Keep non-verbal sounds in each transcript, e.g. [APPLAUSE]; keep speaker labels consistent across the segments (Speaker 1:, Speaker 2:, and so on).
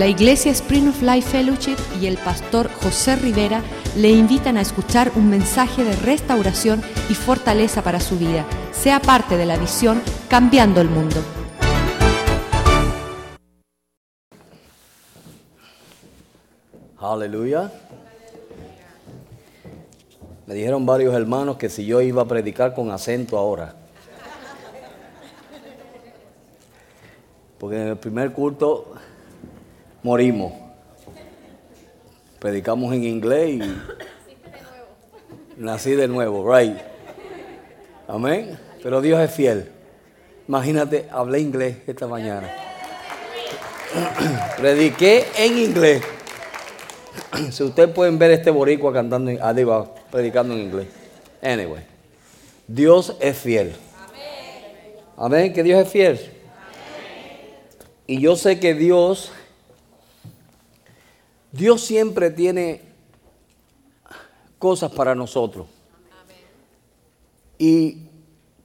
Speaker 1: La Iglesia Spring of Life Fellowship y el pastor José Rivera le invitan a escuchar un mensaje de restauración y fortaleza para su vida. Sea parte de la visión Cambiando el Mundo.
Speaker 2: Aleluya. Me dijeron varios hermanos que si yo iba a predicar con acento ahora. Porque en el primer culto morimos. Predicamos en inglés y nací de nuevo, right? Amén. Pero Dios es fiel. Imagínate, hablé inglés esta mañana. [COUGHS] Prediqué en inglés. [COUGHS] Si ustedes pueden ver este boricua cantando, ah, digo, predicando en inglés. Anyway, Dios es fiel. Amén, que Dios es fiel. Y yo sé que Dios Dios siempre tiene cosas para nosotros. Y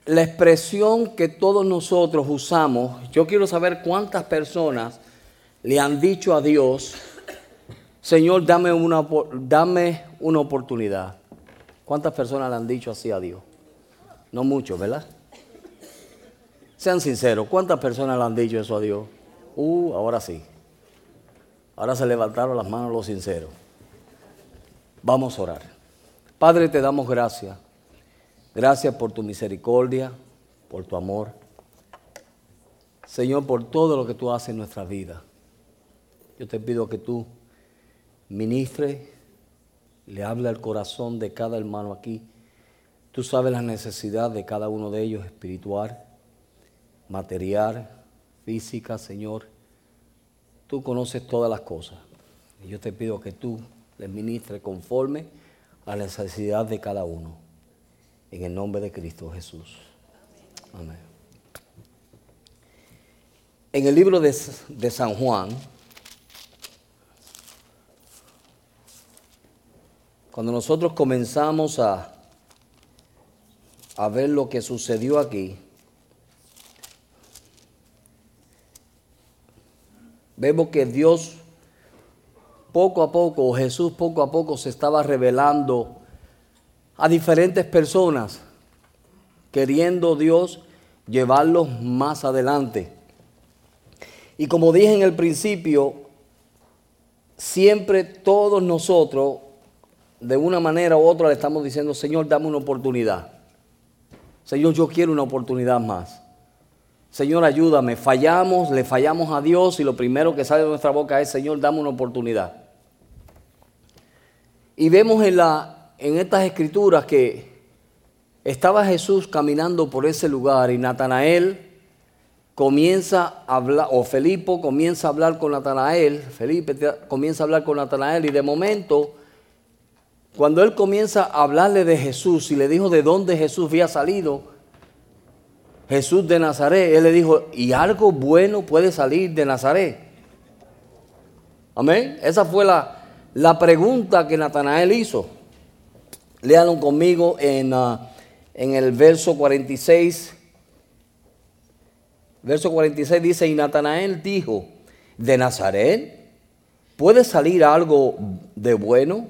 Speaker 2: la expresión que todos nosotros usamos, yo quiero saber cuántas personas le han dicho a Dios, Señor, dame una, dame una oportunidad. ¿Cuántas personas le han dicho así a Dios? No mucho, ¿verdad? Sean sinceros, ¿cuántas personas le han dicho eso a Dios? Uh, ahora sí. Ahora se levantaron las manos los sinceros. Vamos a orar. Padre, te damos gracias. Gracias por tu misericordia, por tu amor. Señor, por todo lo que tú haces en nuestra vida. Yo te pido que tú ministres, le hable al corazón de cada hermano aquí. Tú sabes la necesidad de cada uno de ellos, espiritual, material, física, Señor. Tú conoces todas las cosas. Yo te pido que tú les ministres conforme a la necesidad de cada uno. En el nombre de Cristo Jesús. Amén. En el libro de, de San Juan, cuando nosotros comenzamos a, a ver lo que sucedió aquí, Vemos que Dios poco a poco, Jesús poco a poco se estaba revelando a diferentes personas, queriendo Dios llevarlos más adelante. Y como dije en el principio, siempre todos nosotros, de una manera u otra, le estamos diciendo, Señor, dame una oportunidad. Señor, yo quiero una oportunidad más. Señor, ayúdame. Fallamos, le fallamos a Dios y lo primero que sale de nuestra boca es, Señor, dame una oportunidad. Y vemos en, la, en estas escrituras que estaba Jesús caminando por ese lugar y Natanael comienza a hablar, o Felipe comienza a hablar con Natanael, Felipe comienza a hablar con Natanael y de momento, cuando él comienza a hablarle de Jesús y le dijo de dónde Jesús había salido, Jesús de Nazaret, él le dijo, y algo bueno puede salir de Nazaret. Amén. Esa fue la, la pregunta que Natanael hizo. Léanlo conmigo en, ah, en el verso 46. Verso 46 dice, y Natanael dijo, ¿de Nazaret puede salir algo de bueno?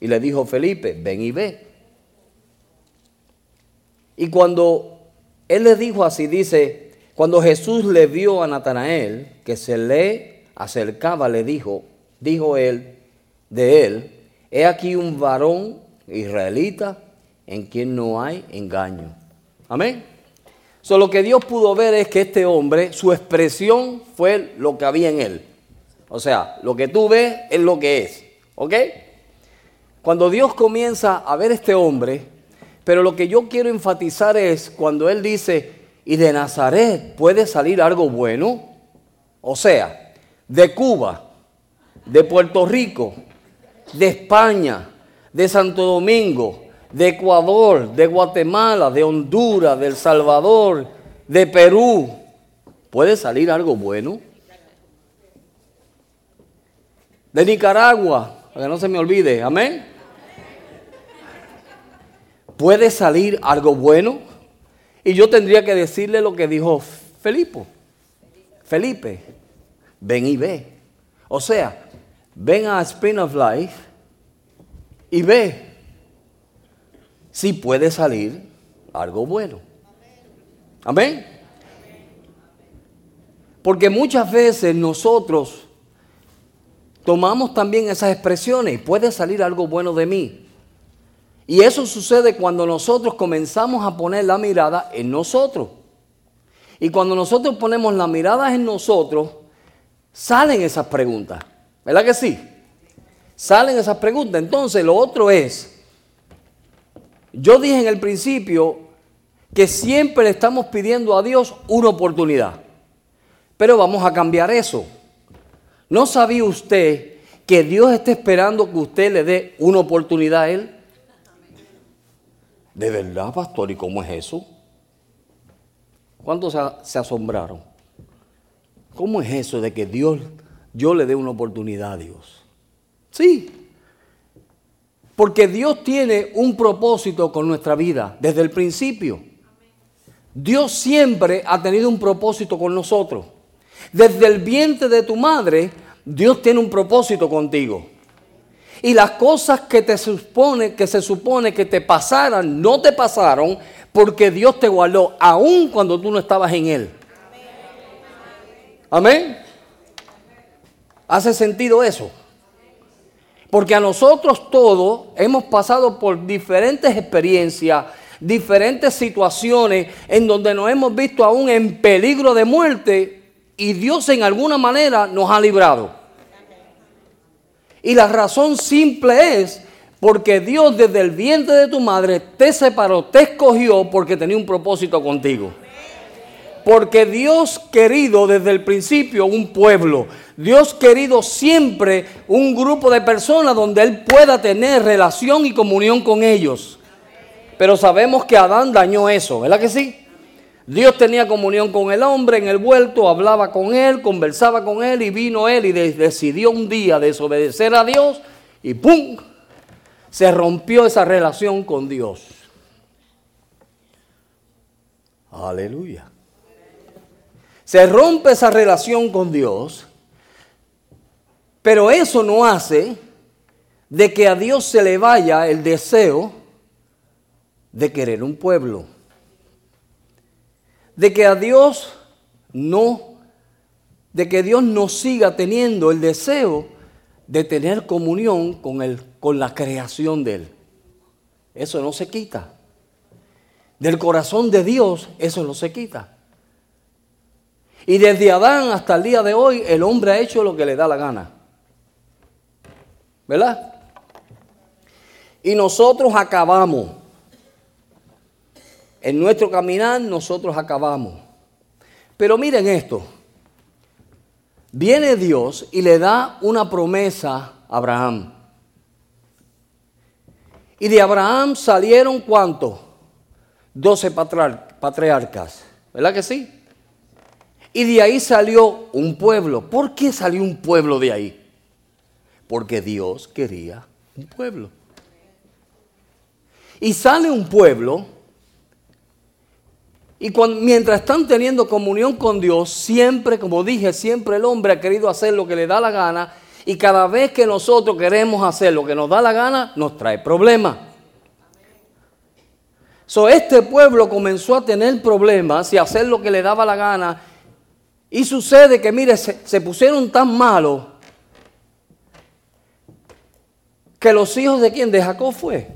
Speaker 2: Y le dijo Felipe, ven y ve. Y cuando él le dijo así, dice, cuando Jesús le vio a Natanael que se le acercaba, le dijo, dijo él de él, he aquí un varón israelita en quien no hay engaño. Amén. Solo que Dios pudo ver es que este hombre, su expresión fue lo que había en él. O sea, lo que tú ves es lo que es. ¿Ok? Cuando Dios comienza a ver este hombre, pero lo que yo quiero enfatizar es cuando él dice, y de Nazaret puede salir algo bueno. O sea, de Cuba, de Puerto Rico, de España, de Santo Domingo, de Ecuador, de Guatemala, de Honduras, de El Salvador, de Perú, puede salir algo bueno. De Nicaragua, para que no se me olvide, amén puede salir algo bueno. Y yo tendría que decirle lo que dijo Felipe. Felipe, ven y ve. O sea, ven a Spring of Life y ve si puede salir algo bueno. Amén. Porque muchas veces nosotros tomamos también esas expresiones, puede salir algo bueno de mí. Y eso sucede cuando nosotros comenzamos a poner la mirada en nosotros. Y cuando nosotros ponemos la mirada en nosotros, salen esas preguntas. ¿Verdad que sí? Salen esas preguntas. Entonces, lo otro es, yo dije en el principio que siempre le estamos pidiendo a Dios una oportunidad. Pero vamos a cambiar eso. ¿No sabía usted que Dios está esperando que usted le dé una oportunidad a Él? ¿De verdad, pastor? ¿Y cómo es eso? ¿Cuántos se asombraron? ¿Cómo es eso de que Dios, yo le dé una oportunidad a Dios? Sí. Porque Dios tiene un propósito con nuestra vida desde el principio. Dios siempre ha tenido un propósito con nosotros. Desde el vientre de tu madre, Dios tiene un propósito contigo. Y las cosas que te supone, que se supone que te pasaran, no te pasaron porque Dios te guardó aún cuando tú no estabas en Él. Amén. ¿Hace sentido eso? Porque a nosotros todos hemos pasado por diferentes experiencias, diferentes situaciones en donde nos hemos visto aún en peligro de muerte y Dios en alguna manera nos ha librado. Y la razón simple es porque Dios desde el vientre de tu madre te separó, te escogió porque tenía un propósito contigo. Porque Dios querido desde el principio un pueblo, Dios querido siempre un grupo de personas donde Él pueda tener relación y comunión con ellos. Pero sabemos que Adán dañó eso, ¿verdad que sí? Dios tenía comunión con el hombre en el vuelto, hablaba con él, conversaba con él y vino él y decidió un día desobedecer a Dios y ¡pum! Se rompió esa relación con Dios. Aleluya. Se rompe esa relación con Dios, pero eso no hace de que a Dios se le vaya el deseo de querer un pueblo de que a Dios no, de que Dios no siga teniendo el deseo de tener comunión con, el, con la creación de Él. Eso no se quita. Del corazón de Dios eso no se quita. Y desde Adán hasta el día de hoy el hombre ha hecho lo que le da la gana. ¿Verdad? Y nosotros acabamos en nuestro caminar nosotros acabamos. Pero miren esto. Viene Dios y le da una promesa a Abraham. Y de Abraham salieron cuántos? Doce patriarcas. ¿Verdad que sí? Y de ahí salió un pueblo. ¿Por qué salió un pueblo de ahí? Porque Dios quería un pueblo. Y sale un pueblo y mientras están teniendo comunión con Dios, siempre, como dije, siempre el hombre ha querido hacer lo que le da la gana. Y cada vez que nosotros queremos hacer lo que nos da la gana, nos trae problemas. So, este pueblo comenzó a tener problemas y a hacer lo que le daba la gana. Y sucede que, mire, se, se pusieron tan malos que los hijos de quién? De Jacob fue.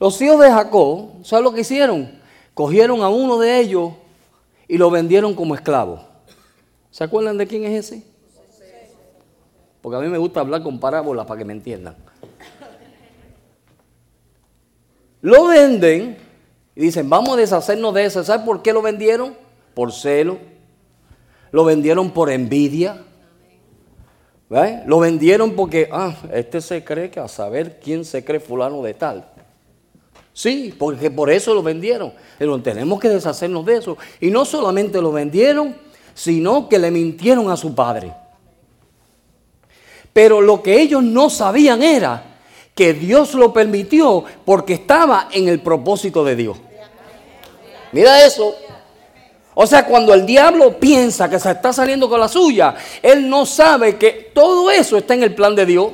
Speaker 2: Los hijos de Jacob, ¿sabes lo que hicieron? Cogieron a uno de ellos y lo vendieron como esclavo. ¿Se acuerdan de quién es ese? Porque a mí me gusta hablar con parábolas para que me entiendan. Lo venden y dicen, vamos a deshacernos de eso. ¿Sabe por qué lo vendieron? Por celo. Lo vendieron por envidia. Lo vendieron porque, ah, este se cree que a saber quién se cree fulano de tal. Sí, porque por eso lo vendieron. Pero tenemos que deshacernos de eso. Y no solamente lo vendieron, sino que le mintieron a su padre. Pero lo que ellos no sabían era que Dios lo permitió porque estaba en el propósito de Dios. Mira eso. O sea, cuando el diablo piensa que se está saliendo con la suya, él no sabe que todo eso está en el plan de Dios.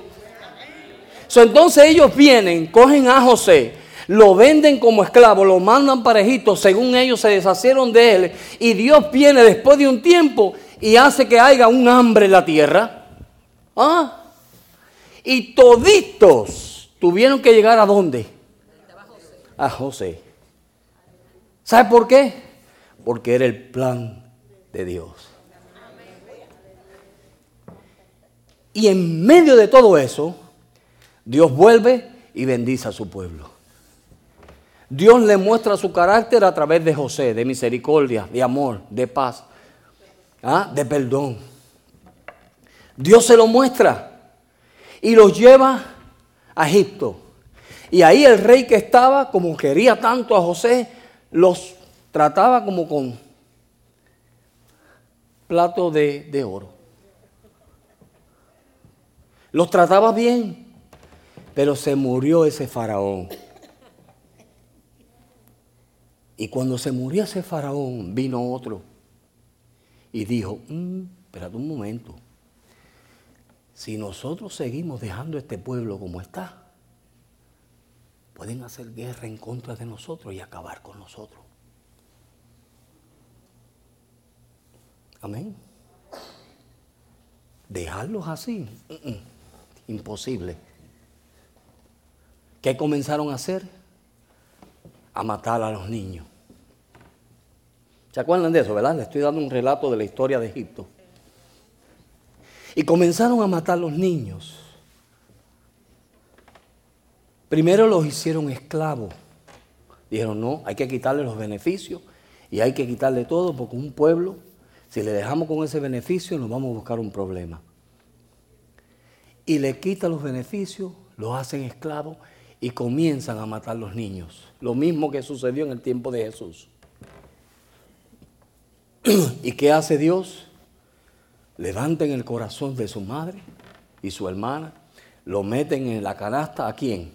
Speaker 2: entonces ellos vienen, cogen a José, lo venden como esclavo, lo mandan para Egipto, según ellos se deshacieron de él, y Dios viene después de un tiempo y hace que haya un hambre en la tierra. ¿Ah? Y toditos tuvieron que llegar a dónde? A José. ¿Sabe por qué? porque era el plan de Dios. Y en medio de todo eso, Dios vuelve y bendice a su pueblo. Dios le muestra su carácter a través de José, de misericordia, de amor, de paz, ¿ah? de perdón. Dios se lo muestra y los lleva a Egipto. Y ahí el rey que estaba, como quería tanto a José, los trataba como con plato de, oro. Los trataba bien, pero se murió ese faraón. Y cuando se murió ese faraón, vino otro y dijo, mm, espérate un momento, si nosotros seguimos dejando este pueblo como está, pueden hacer guerra en contra de nosotros y acabar con nosotros. Amén. Dejarlos así, imposible. ¿Qué comenzaron a hacer? A matar a los niños. ¿Se acuerdan de eso, verdad? Le estoy dando un relato de la historia de Egipto. Y comenzaron a matar a los niños. Primero los hicieron esclavos. Dijeron, no, hay que quitarle los beneficios y hay que quitarle todo porque un pueblo si le dejamos con ese beneficio, nos vamos a buscar un problema. Y le quitan los beneficios, los hacen esclavos y comienzan a matar los niños. Lo mismo que sucedió en el tiempo de Jesús. [CLEARS THROAT] ¿Y qué hace Dios? Levanten el corazón de su madre y su hermana, lo meten en la canasta a quién?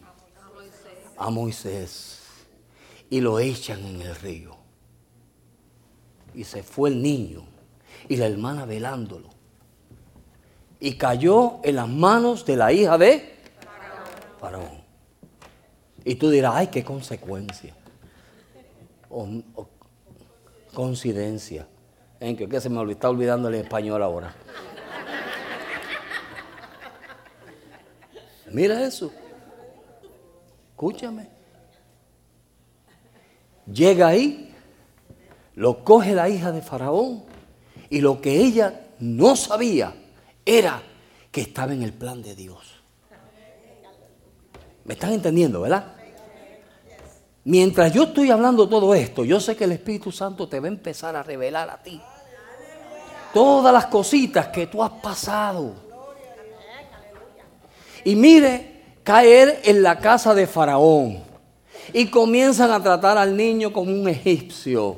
Speaker 2: A Moisés. Y lo echan en el río. Y se fue el niño y la hermana velándolo. Y cayó en las manos de la hija de Faraón. Y tú dirás, ay, qué consecuencia. Coincidencia. ¿En que, se me está olvidando el español ahora? Mira eso. Escúchame. Llega ahí, lo coge la hija de Faraón y lo que ella no sabía era que estaba en el plan de Dios. ¿Me están entendiendo, verdad? Mientras yo estoy hablando todo esto, yo sé que el Espíritu Santo te va a empezar a revelar a ti todas las cositas que tú has pasado. Y mire, caer en la casa de Faraón y comienzan a tratar al niño como un egipcio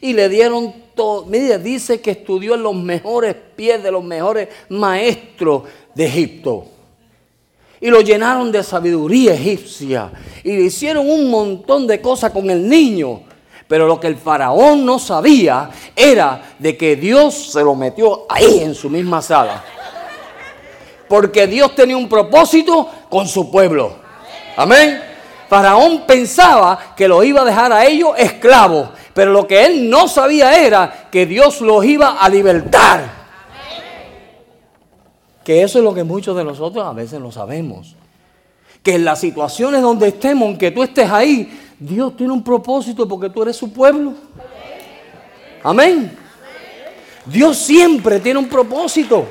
Speaker 2: y le dieron todo. Mira, dice que estudió en los mejores pies de los mejores maestros de Egipto. Y lo llenaron de sabiduría egipcia. Y le hicieron un montón de cosas con el niño. Pero lo que el faraón no sabía era de que Dios se lo metió ahí en su misma sala. Porque Dios tenía un propósito con su pueblo. Amén. Faraón pensaba que lo iba a dejar a ellos esclavos. Pero lo que él no sabía era que Dios los iba a libertar. Que eso es lo que muchos de nosotros a veces no sabemos. Que en las situaciones donde estemos, aunque tú estés ahí, Dios tiene un propósito porque tú eres su pueblo. Amén. Dios siempre tiene un propósito.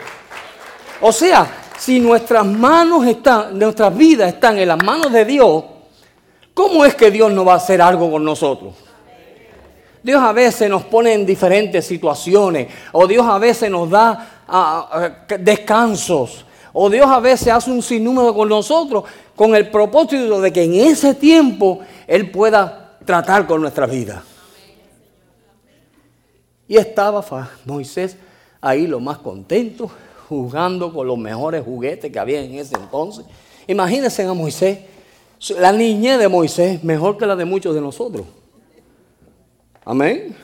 Speaker 2: O sea, si nuestras manos están, nuestras vidas están en las manos de Dios, ¿cómo es que Dios no va a hacer algo con nosotros? Dios a veces nos pone en diferentes situaciones, o Dios a veces nos da ah, ah, descansos, o Dios a veces hace un sinnúmero con nosotros con el propósito de que en ese tiempo Él pueda tratar con nuestra vida. Y estaba Moisés ahí lo más contento, jugando con los mejores juguetes que había en ese entonces. Imagínense a Moisés, la niñez de Moisés, mejor que la de muchos de nosotros. Amén.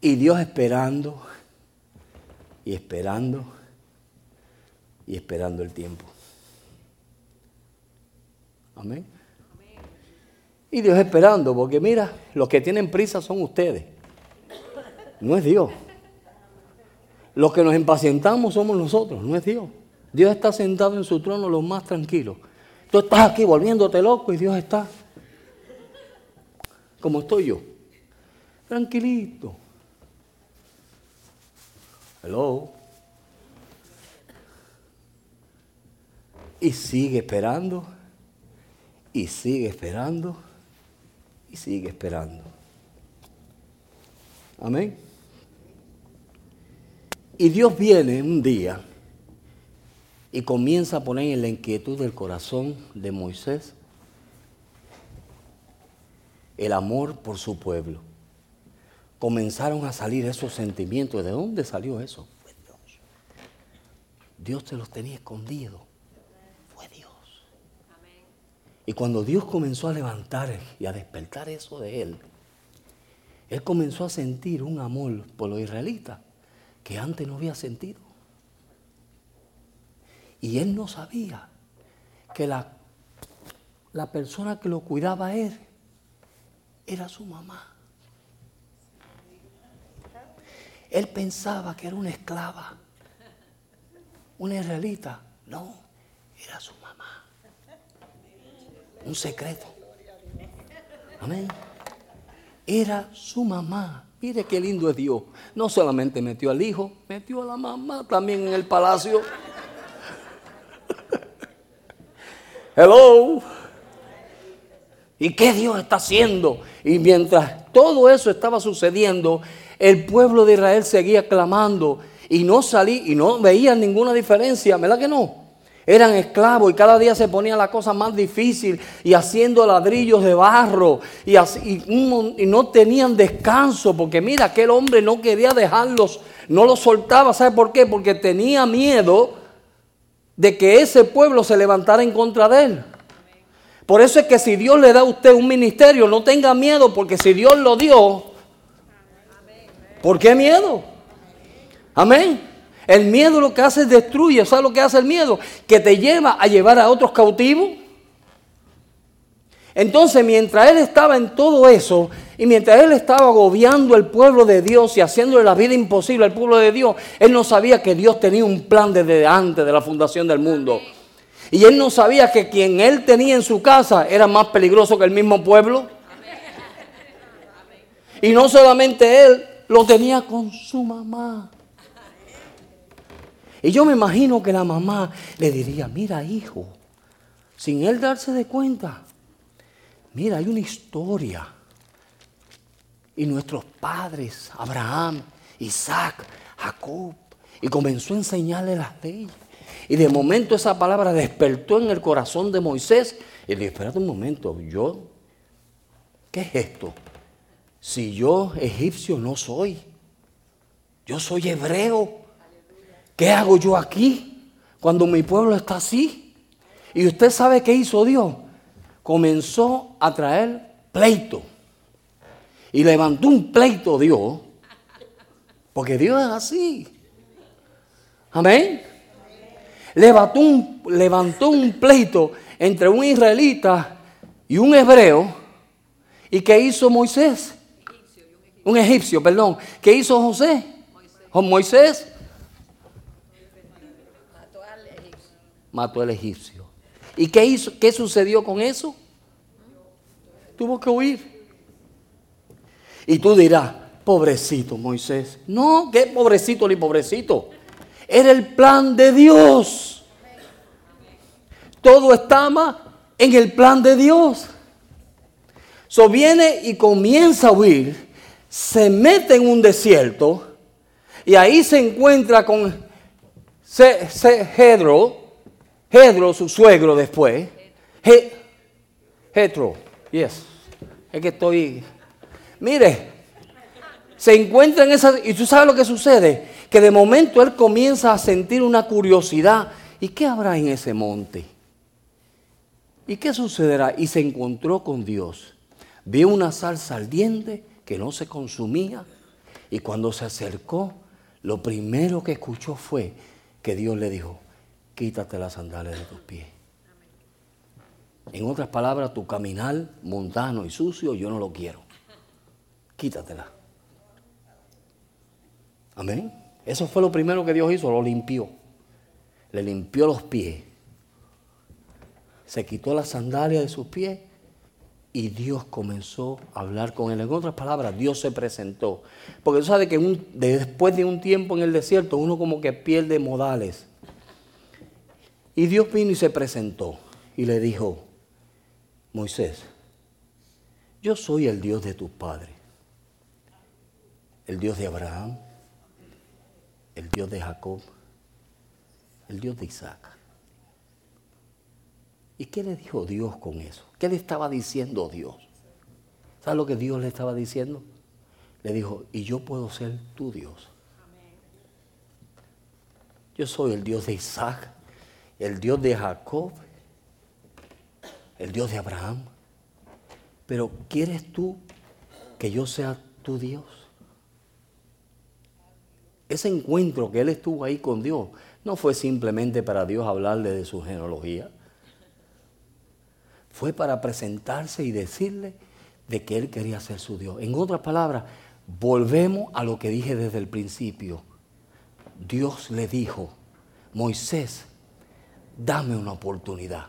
Speaker 2: Y Dios esperando y esperando y esperando el tiempo. Amén. Y Dios esperando, porque mira, los que tienen prisa son ustedes. No es Dios. Los que nos impacientamos somos nosotros, no es Dios. Dios está sentado en su trono lo más tranquilo. Tú estás aquí volviéndote loco y Dios está como estoy yo. Tranquilito. Hello. Y sigue esperando. Y sigue esperando. Y sigue esperando. Amén. Y Dios viene un día y comienza a poner en la inquietud del corazón de Moisés el amor por su pueblo. Comenzaron a salir esos sentimientos. ¿De dónde salió eso? Fue Dios. Dios te los tenía escondido. Fue Dios. Y cuando Dios comenzó a levantar y a despertar eso de él, él comenzó a sentir un amor por los israelitas que antes no había sentido. Y él no sabía que la, la persona que lo cuidaba a él era su mamá. Él pensaba que era una esclava, una israelita. No, era su mamá. Un secreto. Amén. Era su mamá. Mire qué lindo es Dios. No solamente metió al hijo, metió a la mamá también en el palacio. [LAUGHS] Hello. ¿Y qué Dios está haciendo? Y mientras todo eso estaba sucediendo, el pueblo de Israel seguía clamando y no salí y no veían ninguna diferencia, ¿verdad que no? Eran esclavos y cada día se ponía la cosa más difícil y haciendo ladrillos de barro y, y, no tenían descanso porque mira, aquel hombre no quería dejarlos, no los soltaba, ¿sabe por qué? Porque tenía miedo de que ese pueblo se levantara en contra de él. Por eso es que si Dios le da a usted un ministerio, no tenga miedo, porque si Dios lo dio, ¿por qué miedo? Amén. El miedo lo que hace es destruye. ¿Sabes lo que hace el miedo? Que te lleva a llevar a otros cautivos. Entonces, mientras él estaba en todo eso, y mientras él estaba agobiando el pueblo de Dios y haciéndole la vida imposible al pueblo de Dios, él no sabía que Dios tenía un plan desde antes de la fundación del mundo. Y él no sabía que quien él tenía en su casa era más peligroso que el mismo pueblo. Y no solamente él, lo tenía con su mamá. Y yo me imagino que la mamá le diría, mira hijo, sin él darse de cuenta, mira, hay una historia. Y nuestros padres, Abraham, Isaac, Jacob, y comenzó a enseñarle las leyes. Y de momento esa palabra despertó en el corazón de Moisés. Y le espérate un momento, yo, ¿qué es esto? Si yo egipcio no soy, yo soy hebreo. ¿Qué hago yo aquí cuando mi pueblo está así? Y usted sabe qué hizo Dios. Comenzó a traer pleito. Y levantó un pleito Dios. Porque Dios es así. Amén levantó un, levantó un pleito entre un israelita y un hebreo. ¿Y qué hizo Moisés? Un egipcio, perdón. ¿Qué hizo José? Moisés. Mató al egipcio. ¿Y qué hizo? ¿Qué sucedió con eso? Tuvo que huir. Y tú dirás, pobrecito Moisés. No, qué pobrecito ni pobrecito. Era el plan de Dios. Todo estaba en el plan de Dios. So viene y comienza a huir, se mete en un desierto y ahí se encuentra con Hedro, Hedro, su suegro después. Hedro, yes. Es que estoy. Mire, se encuentra en esa. ¿Y tú sabes lo que sucede? Que de momento él comienza a sentir una curiosidad. ¿Y qué habrá en ese monte? ¿Y qué sucederá? Y se encontró con Dios. Vio una salsa ardiente que no se consumía Y cuando se acercó, lo primero que escuchó fue que Dios le dijo, quítate las sandalias de tus pies. En otras palabras, tu caminar mundano y sucio, yo no lo quiero. Quítatela. Amén. Eso fue lo primero que Dios hizo, lo limpió. Le limpió los pies. Se quitó las sandalias de sus pies y Dios comenzó a hablar con él. En otras palabras, Dios se presentó. Porque tú sabes que después de un tiempo en el desierto, uno como que pierde modales. Y Dios vino y se presentó y le dijo, Moisés, yo soy el Dios de tus padres, el Dios de Abraham, el Dios de Jacob, el Dios de Isaac. ¿Y qué le dijo Dios con eso? ¿Qué le estaba diciendo Dios? ¿Sabes lo que Dios le estaba diciendo? Le dijo, y yo puedo ser tu Dios. Yo soy el Dios de Isaac, el Dios de Jacob, el Dios de Abraham. Pero ¿quieres tú que yo sea tu Dios? Ese encuentro que él estuvo ahí con Dios no fue simplemente para Dios hablarle de su genealogía. Fue para presentarse y decirle de que él quería ser su Dios. En otras palabras, volvemos a lo que dije desde el principio. Dios le dijo, Moisés, dame una oportunidad.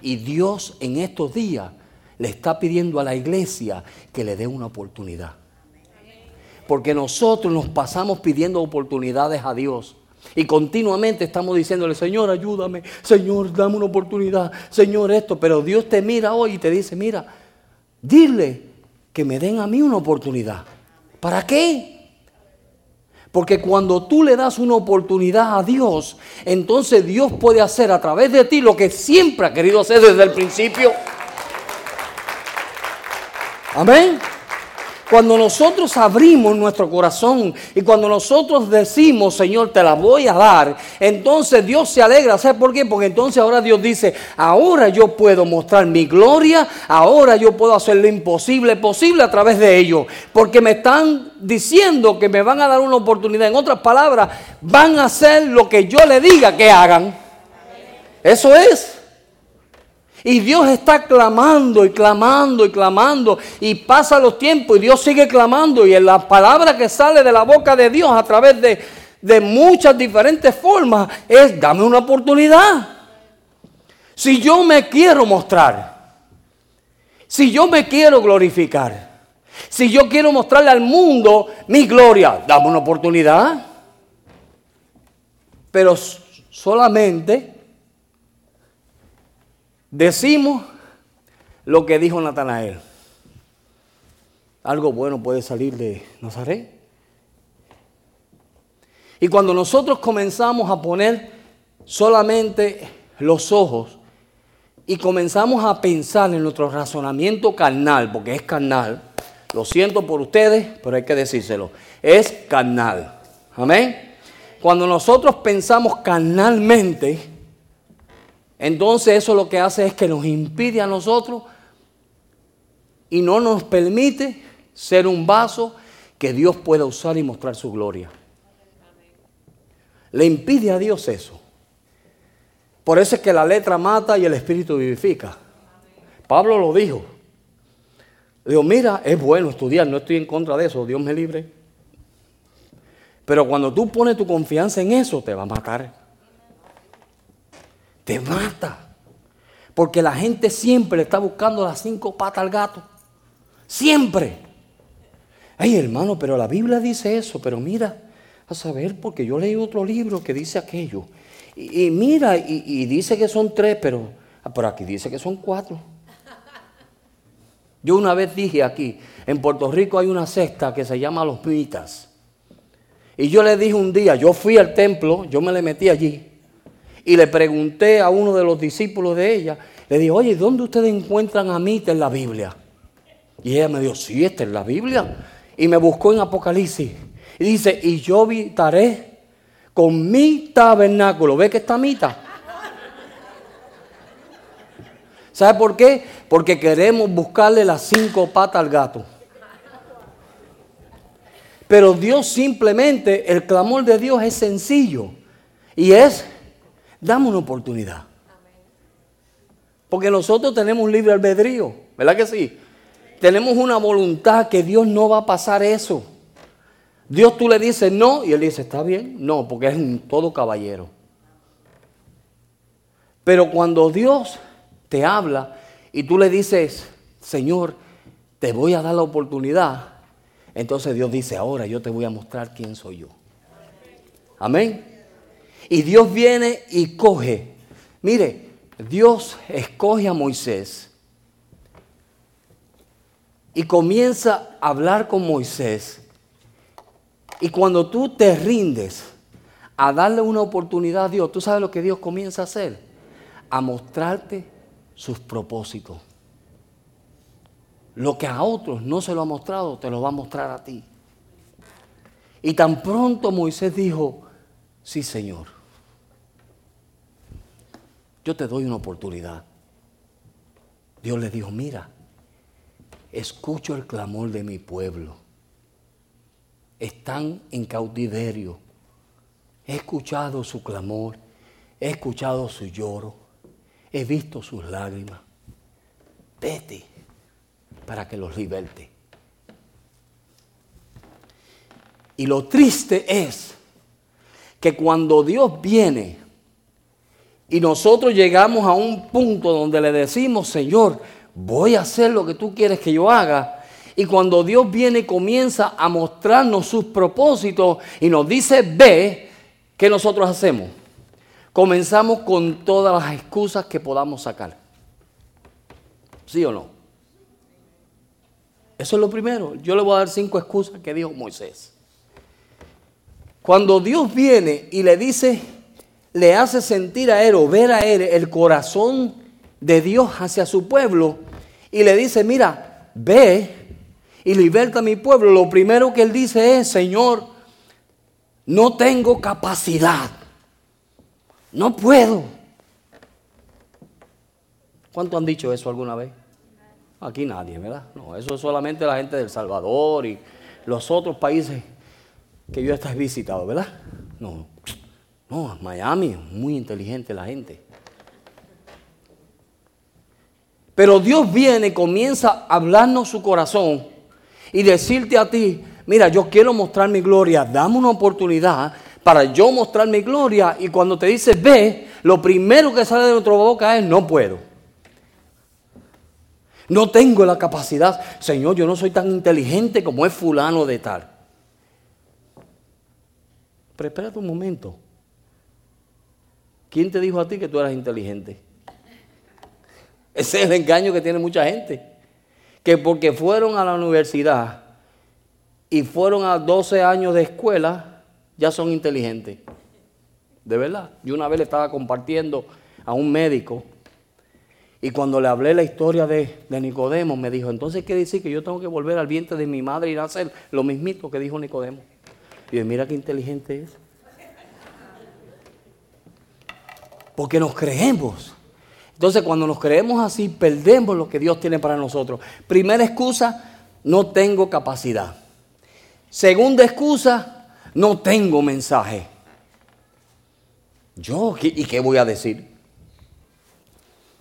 Speaker 2: Y Dios en estos días le está pidiendo a la iglesia que le dé una oportunidad. Porque nosotros nos pasamos pidiendo oportunidades a Dios. Y continuamente estamos diciéndole, Señor, ayúdame, Señor, dame una oportunidad, Señor, esto. Pero Dios te mira hoy y te dice, mira, dile que me den a mí una oportunidad. ¿Para qué? Porque cuando tú le das una oportunidad a Dios, entonces Dios puede hacer a través de ti lo que siempre ha querido hacer desde el principio. Amén. Cuando nosotros abrimos nuestro corazón y cuando nosotros decimos, Señor, te la voy a dar, entonces Dios se alegra. ¿Sabes por qué? Porque entonces ahora Dios dice, ahora yo puedo mostrar mi gloria, ahora yo puedo hacer lo imposible posible a través de ellos. Porque me están diciendo que me van a dar una oportunidad. En otras palabras, van a hacer lo que yo le diga que hagan. Eso es. Y Dios está clamando y clamando y clamando. Y pasa los tiempos y Dios sigue clamando. Y la palabra que sale de la boca de Dios a través de, de muchas diferentes formas es dame una oportunidad. Si yo me quiero mostrar, si yo me quiero glorificar, si yo quiero mostrarle al mundo mi gloria, dame una oportunidad. Pero solamente Decimos lo que dijo Natanael. Algo bueno puede salir de Nazaret. Y cuando nosotros comenzamos a poner solamente los ojos y comenzamos a pensar en nuestro razonamiento carnal, porque es carnal, lo siento por ustedes, pero hay que decírselo, es carnal. Amén. Cuando nosotros pensamos carnalmente, entonces eso lo que hace es que nos impide a nosotros y no nos permite ser un vaso que Dios pueda usar y mostrar su gloria. Le impide a Dios eso. Por eso es que la letra mata y el espíritu vivifica. Pablo lo dijo. Digo, mira, es bueno estudiar, no estoy en contra de eso, Dios me libre. Pero cuando tú pones tu confianza en eso, te va a matar te mata. Porque la gente siempre está buscando las cinco patas al gato. Siempre. Ay, hermano, pero la Biblia dice eso, pero mira, a saber, porque yo leí otro libro que dice aquello. Y, mira, y, dice que son tres, pero ah, por aquí dice que son cuatro. Yo una vez dije aquí, en Puerto Rico hay una secta que se llama Los Pitas. Y yo le dije un día, yo fui al templo, yo me le metí allí. Y le pregunté a uno de los discípulos de ella, le dije, oye, ¿dónde ustedes encuentran a Mita en la Biblia? Y ella me dijo, sí, esta es la Biblia. Y me buscó en Apocalipsis. Y dice, y yo habitaré con mi tabernáculo. ¿Ve que está Mita? ¿Sabe por qué? Porque queremos buscarle las cinco patas al gato. Pero Dios simplemente, el clamor de Dios es sencillo. Y es, dame una oportunidad. Porque nosotros tenemos libre albedrío, ¿verdad que sí? Tenemos una voluntad que Dios no va a pasar eso. Dios tú le dices no y él dice, está bien, no, porque es un todo caballero. Pero cuando Dios te habla y tú le dices, Señor, te voy a dar la oportunidad, entonces Dios dice, ahora yo te voy a mostrar quién soy yo. Amén. Y Dios viene y coge. Mire, Dios escoge a Moisés y comienza a hablar con Moisés. Y cuando tú te rindes a darle una oportunidad a Dios, tú sabes lo que Dios comienza a hacer, a mostrarte sus propósitos. Lo que a otros no se lo ha mostrado, te lo va a mostrar a ti. Y tan pronto Moisés dijo, sí Señor, yo te doy una oportunidad. Dios le dijo, mira, escucho el clamor de mi pueblo. Están en cautiverio. He escuchado su clamor, he escuchado su lloro, he visto sus lágrimas. Vete para que los liberte. Y lo triste es que cuando Dios viene y nosotros llegamos a un punto donde le decimos, Señor, voy a hacer lo que tú quieres que yo haga. Y cuando Dios viene y comienza a mostrarnos sus propósitos y nos dice, ve, ¿qué nosotros hacemos? Comenzamos con todas las excusas que podamos sacar. ¿Sí o no? Eso es lo primero. Yo le voy a dar cinco excusas que dijo Moisés. Cuando Dios viene y le dice, le hace sentir a él o ver a él el corazón de Dios hacia su pueblo y le dice, mira, ve y liberta a mi pueblo, lo primero que él dice es, Señor, no tengo capacidad, no puedo. ¿Cuánto han dicho eso alguna vez? Aquí nadie, ¿verdad? No, eso es solamente la gente del Salvador y los otros países que yo he visitado, ¿verdad? No, no, Miami, muy inteligente la gente. Pero Dios viene comienza a hablarnos su corazón y decirte a ti, mira, yo quiero mostrar mi gloria, dame una oportunidad para yo mostrar mi gloria. Y cuando te dice, ve, lo primero que sale de nuestra boca es, no puedo. No tengo la capacidad. Señor, yo no soy tan inteligente como es fulano de tal. Pero espérate un momento. ¿Quién te dijo a ti que tú eras inteligente? [LAUGHS] Ese es el engaño que tiene mucha gente. Que porque fueron a la universidad y fueron a 12 años de escuela, ya son inteligentes. De verdad. Yo una vez le estaba compartiendo a un médico y cuando le hablé la historia de, de, Nicodemo, me dijo, entonces quiere decir que yo tengo que volver al vientre de mi madre y nacer lo mismito que dijo Nicodemo. Y yo, mira qué inteligente es. Porque nos creemos. Entonces cuando nos creemos así, perdemos lo que Dios tiene para nosotros. Primera excusa, no tengo capacidad. Segunda excusa, no tengo mensaje. Yo, ¿y qué voy a decir?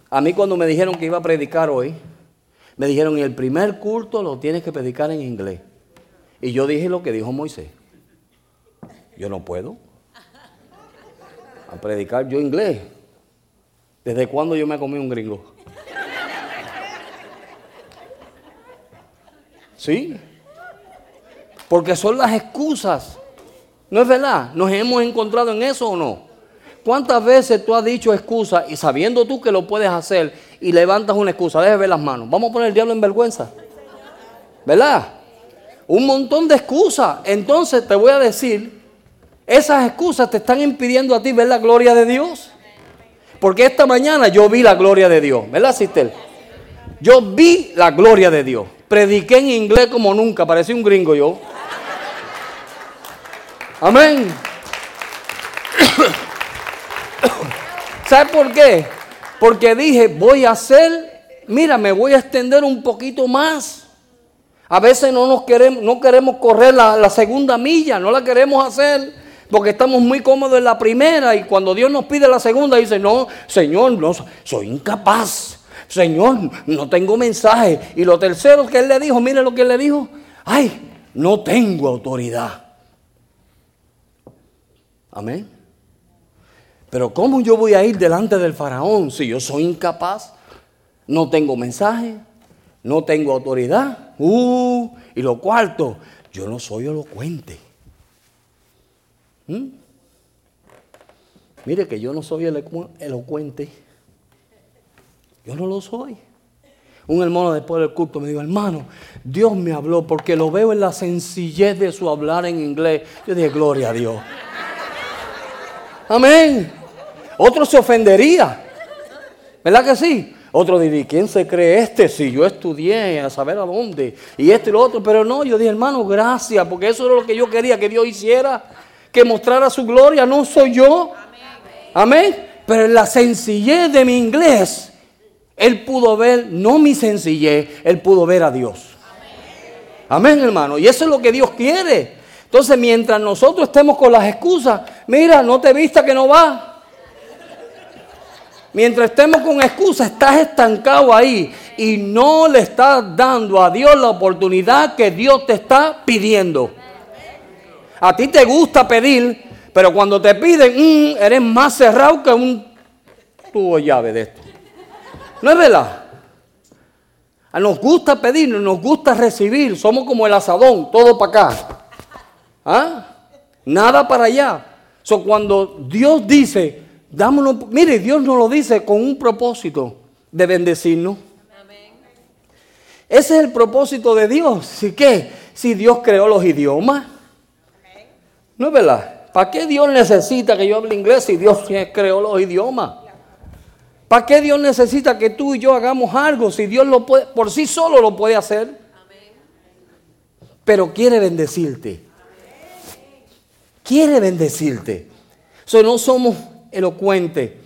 Speaker 2: A mí cuando me dijeron que iba a predicar hoy, me dijeron, el primer culto lo tienes que predicar en inglés. Y yo dije lo que dijo Moisés. Yo no puedo a predicar yo inglés. ¿Desde cuándo yo me comí un gringo? ¿Sí? Porque son las excusas. ¿No es verdad? ¿Nos hemos encontrado en eso o no? ¿Cuántas veces tú has dicho excusa y sabiendo tú que lo puedes hacer y levantas una excusa? Deja ver las manos. Vamos a poner el diablo en vergüenza. ¿Verdad? Un montón de excusas. Entonces te voy a decir esas excusas te están impidiendo a ti ver la gloria de Dios. Porque esta mañana yo vi la gloria de Dios, ¿verdad, Sister? Yo vi la gloria de Dios. Prediqué en inglés como nunca, parecía un gringo yo. Amén. [COUGHS] ¿Sabes por qué? Porque dije, voy a hacer, mira, me voy a extender un poquito más. A veces no, nos queremos, no queremos correr la, segunda milla, no la queremos hacer porque estamos muy cómodos en la primera y cuando Dios nos pide la segunda dice, no, Señor, no, soy incapaz. Señor, no tengo mensaje. Y lo tercero que él le dijo, mire lo que él le dijo, ay, no tengo autoridad. Amén. Pero ¿cómo yo voy a ir delante del faraón si yo soy incapaz? No tengo mensaje, no tengo autoridad. Uh, y lo cuarto, yo no soy elocuente. ¿Mm? Mire que yo no soy elocuente. Yo no lo soy. Un hermano después del culto me dijo, hermano, Dios me habló porque lo veo en la sencillez de su hablar en inglés. Yo dije, gloria a Dios. Amén. Otro se ofendería. ¿Verdad que sí? Otro diría, ¿quién se cree este? Si yo estudié a saber a dónde. Y este y lo otro. Pero no, yo dije, hermano, gracias, porque eso era lo que yo quería que Dios hiciera. Que mostrara su gloria. No soy yo. Amén. Pero en la sencillez de mi inglés, Él pudo ver, no mi sencillez, Él pudo ver a Dios. Amén, hermano. Y eso es lo que Dios quiere. Entonces, mientras nosotros estemos con las excusas, mira, no te vista que no va. Mientras estemos con excusas, estás estancado ahí y no le estás dando a Dios la oportunidad que Dios te está pidiendo. A ti te gusta pedir, pero cuando te piden, mm, eres más cerrado que un tubo llave de esto. ¿No es verdad? A nos gusta pedir, nos gusta recibir, somos como el asadón, todo para acá. ¿Ah? Nada para allá. So, cuando Dios dice, Dámonos, mire, Dios nos lo dice con un propósito de bendecirnos. Ese es el propósito de Dios. ¿Sí qué? Si Dios creó los idiomas. ¿No es verdad? ¿Para qué Dios necesita que yo hable inglés si Dios creó los idiomas? ¿Para qué Dios necesita que tú y yo hagamos algo si Dios lo puede, por sí solo lo puede hacer? Pero quiere bendecirte. Quiere bendecirte. So, no somos elocuente.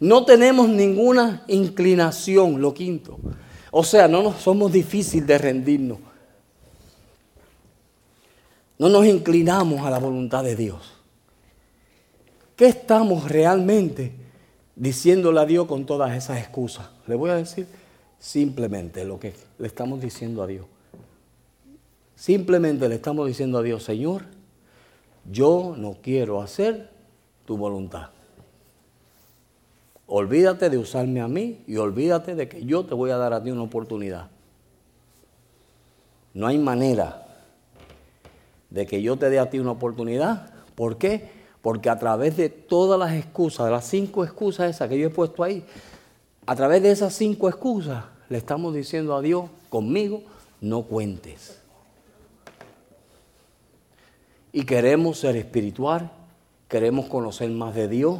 Speaker 2: No tenemos ninguna inclinación, lo quinto. O sea, no nos somos difíciles de rendirnos. No nos inclinamos a la voluntad de Dios. ¿Qué estamos realmente diciéndole a Dios con todas esas excusas? Le voy a decir simplemente lo que le estamos diciendo a Dios. Simplemente le estamos diciendo a Dios, Señor, yo no quiero hacer tu voluntad. Olvídate de usarme a mí y olvídate de que yo te voy a dar a ti una oportunidad. No hay manera de que yo te dé a ti una oportunidad. ¿Por qué? Porque a través de todas las excusas, de las cinco excusas esas que yo he puesto ahí, a través de esas cinco excusas le estamos diciendo a Dios, conmigo no cuentes y queremos ser espiritual, queremos conocer más de Dios,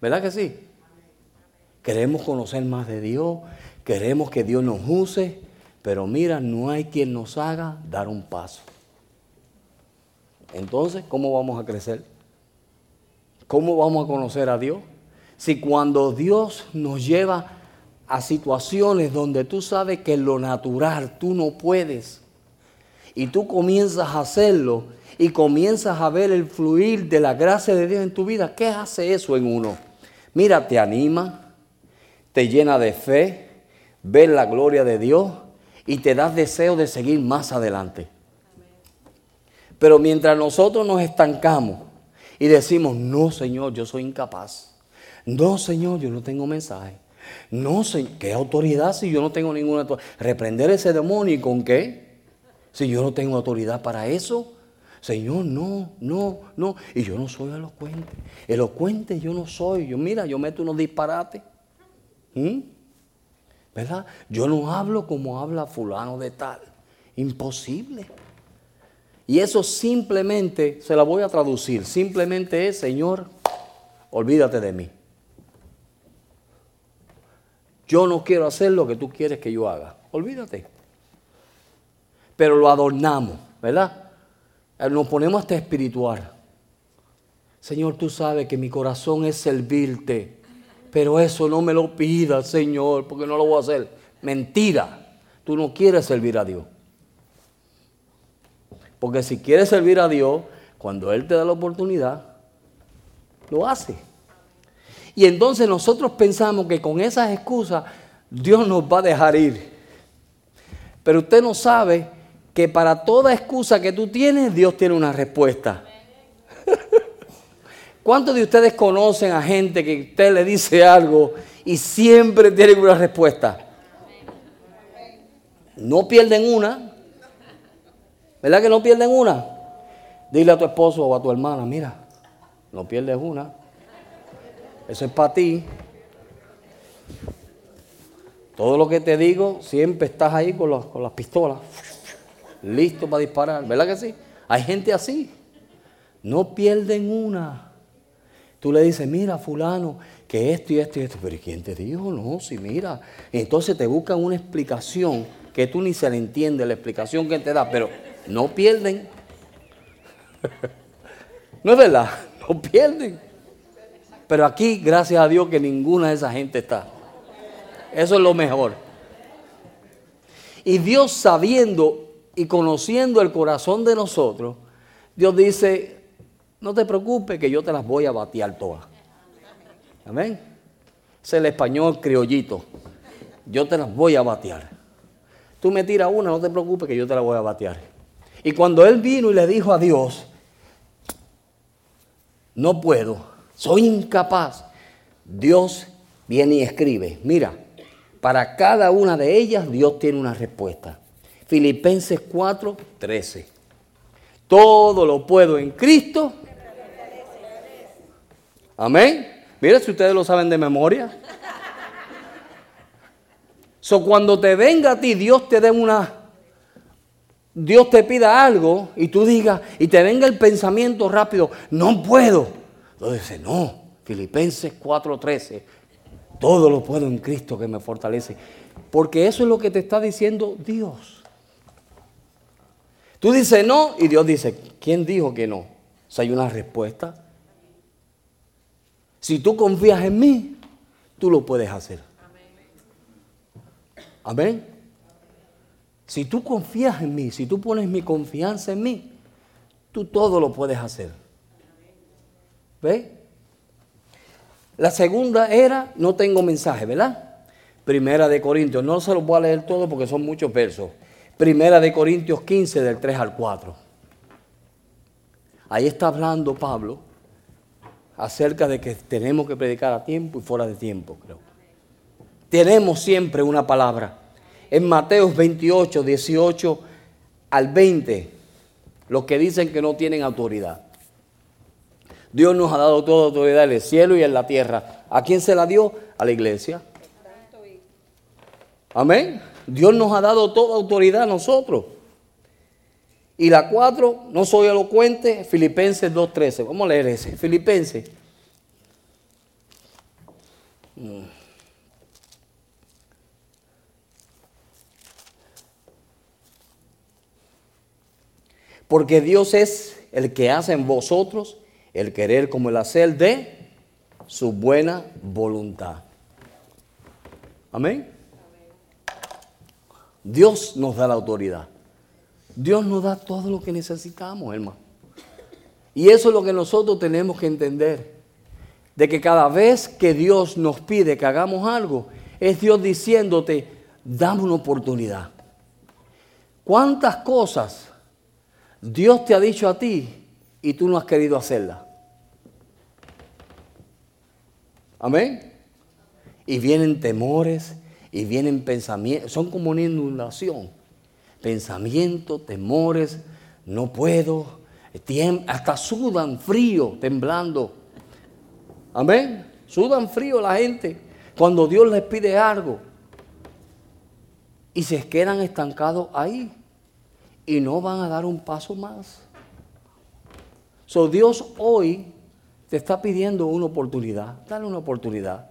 Speaker 2: ¿verdad que sí? Queremos conocer más de Dios, queremos que Dios nos use, pero mira, no hay quien nos haga dar un paso. Entonces, ¿cómo vamos a crecer? ¿Cómo vamos a conocer a Dios? Si cuando Dios nos lleva a situaciones donde tú sabes que en lo natural tú no puedes y tú comienzas a hacerlo, y comienzas a ver el fluir de la gracia de Dios en tu vida, ¿qué hace eso en uno? Mira, te anima, te llena de fe, ves la gloria de Dios y te das deseo de seguir más adelante. Pero mientras nosotros nos estancamos y decimos, no Señor, yo soy incapaz. No Señor, yo no tengo mensaje. No sé, ¿qué autoridad si yo no tengo ninguna autoridad? Reprender ese demonio y con qué? Si yo no tengo autoridad para eso. Señor, no, no, no. Y yo no soy elocuente. Elocuente yo no soy. Yo, mira, yo meto unos disparates. ¿Mm? ¿Verdad? Yo no hablo como habla fulano de tal. Imposible. Y eso simplemente, se la voy a traducir, simplemente es, Señor, olvídate de mí. Yo no quiero hacer lo que tú quieres que yo haga. Olvídate. Pero lo adornamos, ¿verdad? Eh, nos ponemos hasta espiritual. Señor, tú sabes que mi corazón es servirte, pero eso no me lo pidas, Señor, porque no lo voy a hacer. Mentira. tú no quieres servir a Dios. Porque si quieres servir a Dios, cuando Él te da la oportunidad, lo hace. Y entonces nosotros pensamos que con esas excusas Dios nos va a dejar ir. Pero usted no sabe que para toda excusa que tú tienes, Dios tiene una respuesta. [LAUGHS] ¿Cuántos de ustedes conocen a gente que usted le dice algo y siempre tiene una respuesta? No pierden una. ¿Verdad que no pierden una? Dile a tu esposo o a tu hermana, mira, no pierdes una. Eso es para ti. Todo lo que te digo, siempre estás ahí con, las pistolas, listo para disparar. ¿Verdad que sí? Hay gente así. No pierden una. Tú le dices, mira, fulano, que esto y esto y esto. Pero ¿quién te dijo? No, sí, mira. Entonces te buscan una explicación que tú ni se le entiende la explicación que te da, pero no pierden. [LAUGHS] no es verdad, [LAUGHS] no pierden. Pero aquí, gracias a Dios, que ninguna de esa gente está. Eso es lo mejor. Y Dios sabiendo y conociendo el corazón de nosotros, Dios dice, no te preocupes que yo te las voy a batear todas. Amén. Es el español criollito. Yo te las voy a batear. Tú me tiras una, no te preocupes que yo te la voy a batear. Y cuando él vino y le dijo a Dios, no puedo, soy incapaz, Dios viene y escribe, mira, para cada una de ellas Dios tiene una respuesta. Filipenses 4, 13. Todo lo puedo en Cristo. Amén. Mira si ustedes lo saben de memoria. So, cuando te venga a ti, Dios te dé una. Dios te pida algo y tú digas, y te venga el pensamiento rápido, no puedo. Entonces dice, no, Filipenses 4:13, todo lo puedo en Cristo que me fortalece. Porque eso es lo que te está diciendo Dios. Tú dices no y Dios dice, ¿quién dijo que no? O hay una respuesta. Si tú confías en mí, tú lo puedes hacer. Amén. Si tú confías en mí, si tú pones mi confianza en mí, tú todo lo puedes hacer. ¿Ves? La segunda era, no tengo mensaje, ¿verdad? Primera de Corintios, no se los voy a leer todo porque son muchos versos. Primera de Corintios 15 del 3 al 4. Ahí está hablando Pablo acerca de que tenemos que predicar a tiempo y fuera de tiempo, creo. Tenemos siempre una palabra. En Mateos 28, 18 al 20, los que dicen que no tienen autoridad. Dios nos ha dado toda autoridad en el cielo y en la tierra. ¿A quién se la dio? A la iglesia. Amén. Dios nos ha dado toda autoridad a nosotros. Y la cuatro, no soy elocuente, Filipenses 2.13. Vamos a leer ese. Filipenses. Mm. Porque Dios es el que hace en vosotros el querer como el hacer de su buena voluntad. Amén. Dios nos da la autoridad. Dios nos da todo lo que necesitamos, hermano. Y eso es lo que nosotros tenemos que entender. De que cada vez que Dios nos pide que hagamos algo, es Dios diciéndote, dame una oportunidad. ¿Cuántas cosas Dios te ha dicho a ti y tú no has querido hacerla. Amén. Y vienen temores y vienen pensamientos, son como una inundación. Pensamientos, temores, no puedo, hasta sudan frío, temblando. Amén. Sudan frío la gente cuando Dios les pide algo y se quedan estancados ahí y no van a dar un paso más. So, Dios hoy te está pidiendo una oportunidad. Dale una oportunidad.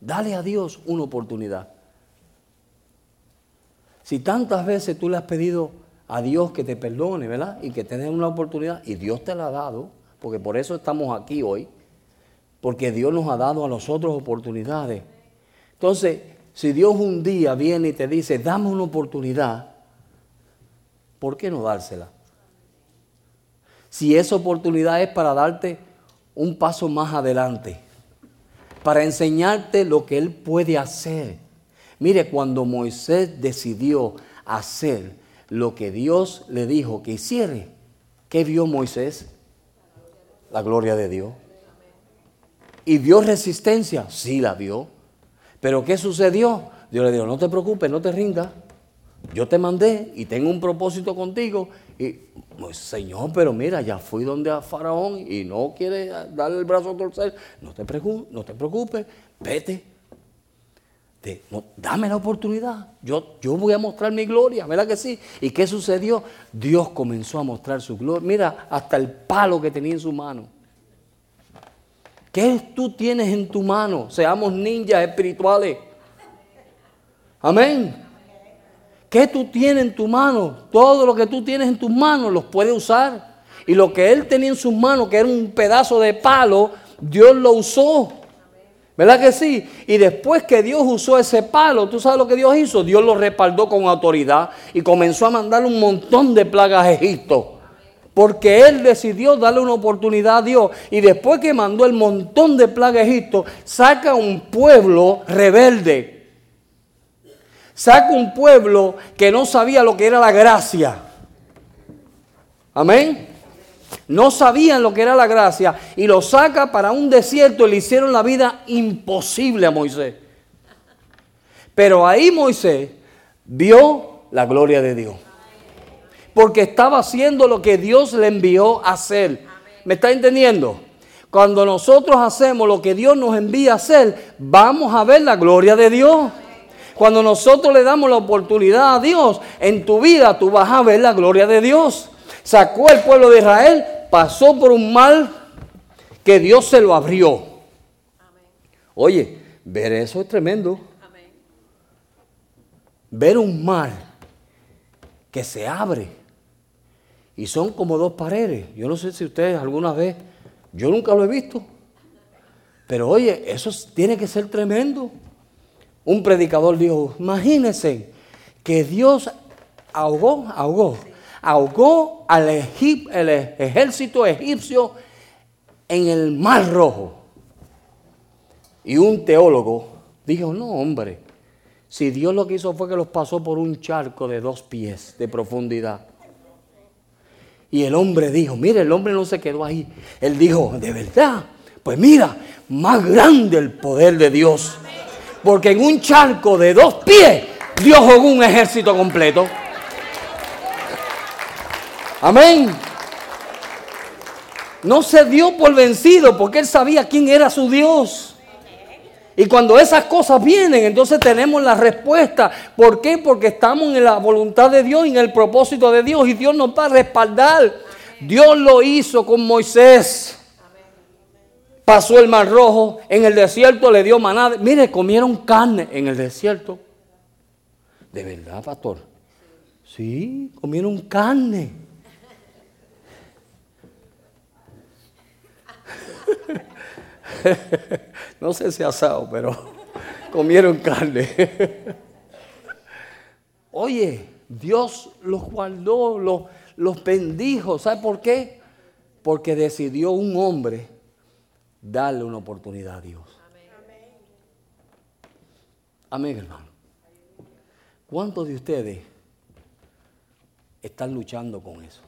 Speaker 2: Dale a Dios una oportunidad. Si tantas veces tú le has pedido a Dios que te perdone, ¿verdad? Y que te dé una oportunidad, y Dios te la ha dado, porque por eso estamos aquí hoy, porque Dios nos ha dado a nosotros oportunidades. Entonces, si Dios un día viene y te dice, dame una oportunidad, ¿por qué no dársela? Si esa oportunidad es para darte un paso más adelante, para enseñarte lo que Él puede hacer. Mire, cuando Moisés decidió hacer lo que Dios le dijo que hiciera, ¿qué vio Moisés? La gloria de Dios. ¿Y vio resistencia? Sí la vio. Pero ¿qué sucedió? Dios le dijo, no te preocupes, no te rindas. Yo te mandé y tengo un propósito contigo. Y, pues, Señor, pero mira, ya fui donde a Faraón y no quiere darle el brazo a torcer. No te, preocupes, no te preocupes, vete. dame la oportunidad. Yo, yo voy a mostrar mi gloria, ¿verdad que sí? ¿Y qué sucedió? Dios comenzó a mostrar su gloria. Mira, hasta el palo que tenía en su mano. ¿Qué tú tienes en tu mano? Seamos ninjas espirituales. Amén. ¿Qué tú tienes en tu mano? Todo lo que tú tienes en tus manos los puedes usar. Y lo que él tenía en sus manos, que era un pedazo de palo, Dios lo usó. ¿Verdad que sí? Y después que Dios usó ese palo, ¿tú sabes lo que Dios hizo? Dios lo respaldó con autoridad y comenzó a mandar un montón de plagas a Egipto. Porque Él decidió darle una oportunidad a Dios. Y después que mandó el montón de plagas a Egipto, saca un pueblo rebelde saca un pueblo que no sabía lo que era la gracia. Amén. No sabían lo que era la gracia y lo saca para un desierto y le hicieron la vida imposible a Moisés. Pero ahí Moisés vio la gloria de Dios. Porque estaba haciendo lo que Dios le envió a hacer. ¿Me está entendiendo? Cuando nosotros hacemos lo que Dios nos envía a hacer, vamos a ver la gloria de Dios. Cuando nosotros le damos la oportunidad a Dios, en tu vida tú vas a ver la gloria de Dios. Sacó el pueblo de Israel, pasó por un mal que Dios se lo abrió. Oye, ver eso es tremendo. Ver un mar que se abre y son como dos paredes. Yo no sé si ustedes alguna vez, yo nunca lo he visto, pero oye, eso tiene que ser tremendo un predicador dijo, imagínense que Dios ahogó, ahogó, ahogó al el ejército egipcio en el mar rojo. Y un teólogo dijo, no hombre, si Dios lo que hizo fue que los pasó por un charco de dos pies de profundidad. Y el hombre dijo, mire, el hombre no se quedó ahí. Él dijo, de verdad, pues mira, más grande el poder de Dios. Porque en un charco de dos pies Dios jugó un ejército completo. Amén. No se dio por vencido porque él sabía quién era su Dios. Y cuando esas cosas vienen, entonces tenemos la respuesta. ¿Por qué? Porque estamos en la voluntad de Dios y en el propósito de Dios y Dios nos va a respaldar. Dios lo hizo con Moisés pasó el mar rojo, en el desierto le dio maná. Mire, comieron carne en el desierto. ¿De verdad, pastor? Sí, comieron carne. [LAUGHS] no sé si asado, pero [LAUGHS] comieron carne. Oye, Dios los guardó, los, los bendijo. ¿Sabe por qué? Porque decidió un hombre darle una oportunidad a Dios. Amén, hermano. ¿Cuántos de ustedes están luchando con eso?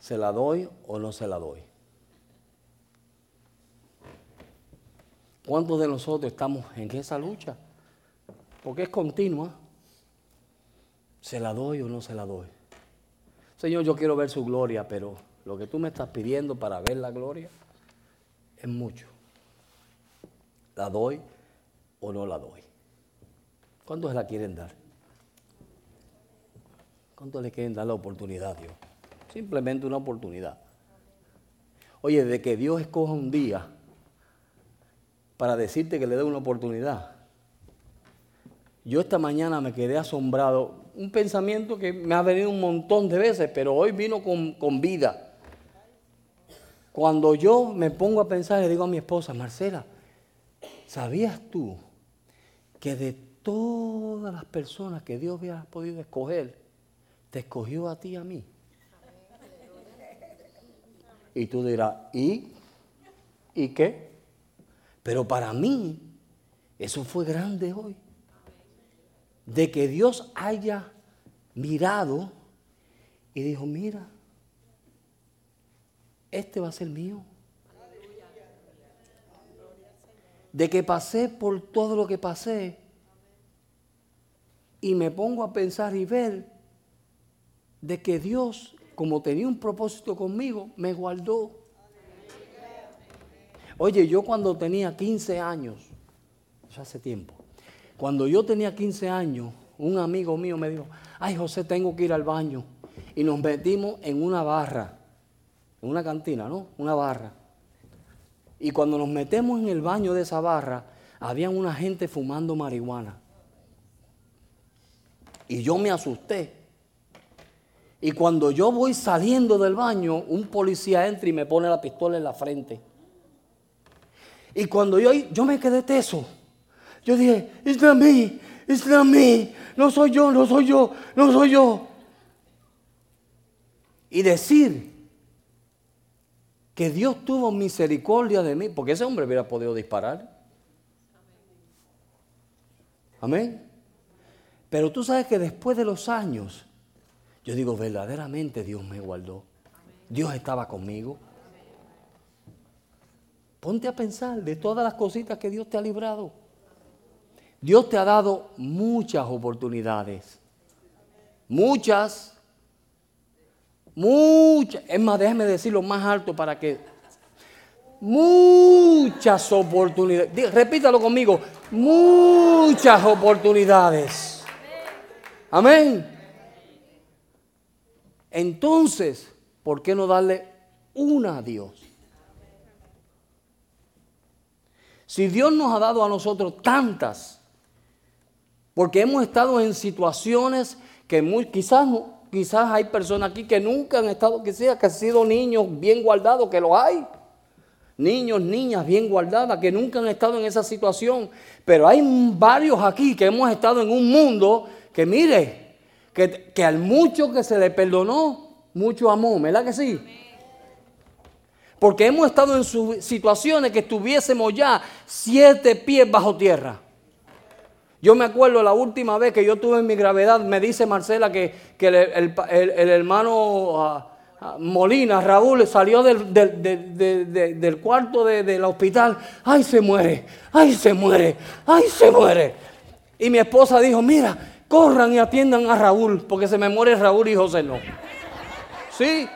Speaker 2: ¿Se la doy o no se la doy? ¿Cuántos de nosotros estamos en esa lucha? Porque es continua. ¿Se la doy o no se la doy? Señor, yo quiero ver su gloria, pero lo que tú me estás pidiendo para ver la gloria, es mucho. ¿La doy o no la doy? ¿Cuántos la quieren dar? ¿Cuántos le quieren dar la oportunidad a Dios? Simplemente una oportunidad. Oye, de que Dios escoja un día para decirte que le dé una oportunidad. Yo esta mañana me quedé asombrado. Un pensamiento que me ha venido un montón de veces, pero hoy vino con, con vida. Cuando yo me pongo a pensar, le digo a mi esposa, Marcela, ¿sabías tú que de todas las personas que Dios hubiera podido escoger, te escogió a ti y a mí. Y tú dirás, ¿y? ¿Y qué? Pero para mí, eso fue grande hoy. De que Dios haya mirado y dijo, mira, este va a ser mío. De que pasé por todo lo que pasé y me pongo a pensar y ver de que Dios, como tenía un propósito conmigo, me guardó. Oye, yo cuando tenía 15 años, ya hace tiempo, cuando yo tenía 15 años, un amigo mío me dijo, ay José, tengo que ir al baño. Y nos metimos en una barra, en una cantina, ¿no? Una barra. Y cuando nos metemos en el baño de esa barra, había una gente fumando marihuana. Y yo me asusté. Y cuando yo voy saliendo del baño, un policía entra y me pone la pistola en la frente. Y cuando yo, yo me quedé teso, yo dije, it's not me, it's not me, no soy yo, no soy yo, no soy yo. Y decir que Dios tuvo misericordia de mí, porque ese hombre hubiera podido disparar. Amén. Pero tú sabes que después de los años, yo digo, verdaderamente Dios me guardó. Dios estaba conmigo. Ponte a pensar de todas las cositas que Dios te ha librado. Dios te ha dado muchas oportunidades. Muchas. Muchas. Es más, déjame decirlo más alto para que... Muchas oportunidades. Repítalo conmigo. Muchas oportunidades. Amén. Entonces, ¿por qué no darle una a Dios? Si Dios nos ha dado a nosotros tantas, porque hemos estado en situaciones que muy, quizás, quizás hay personas aquí que nunca han estado, que sea, que han sido niños bien guardados, que lo hay. Niños, niñas bien guardadas, que nunca han estado en esa situación. Pero hay varios aquí que hemos estado en un mundo que, mire, que, al mucho que se le perdonó, mucho amó, ¿verdad que sí? Porque hemos estado en situaciones que estuviésemos ya siete pies bajo tierra. Yo me acuerdo la última vez que yo tuve en mi gravedad, me dice Marcela que, el, hermano ah, ah, Molina, Raúl, salió del, del cuarto del hospital. ¡Ay, se muere! ¡Ay, se muere! ¡Ay, se muere! Y mi esposa dijo, mira, corran y atiendan a Raúl, porque se me muere Raúl y José no. ¿Sí?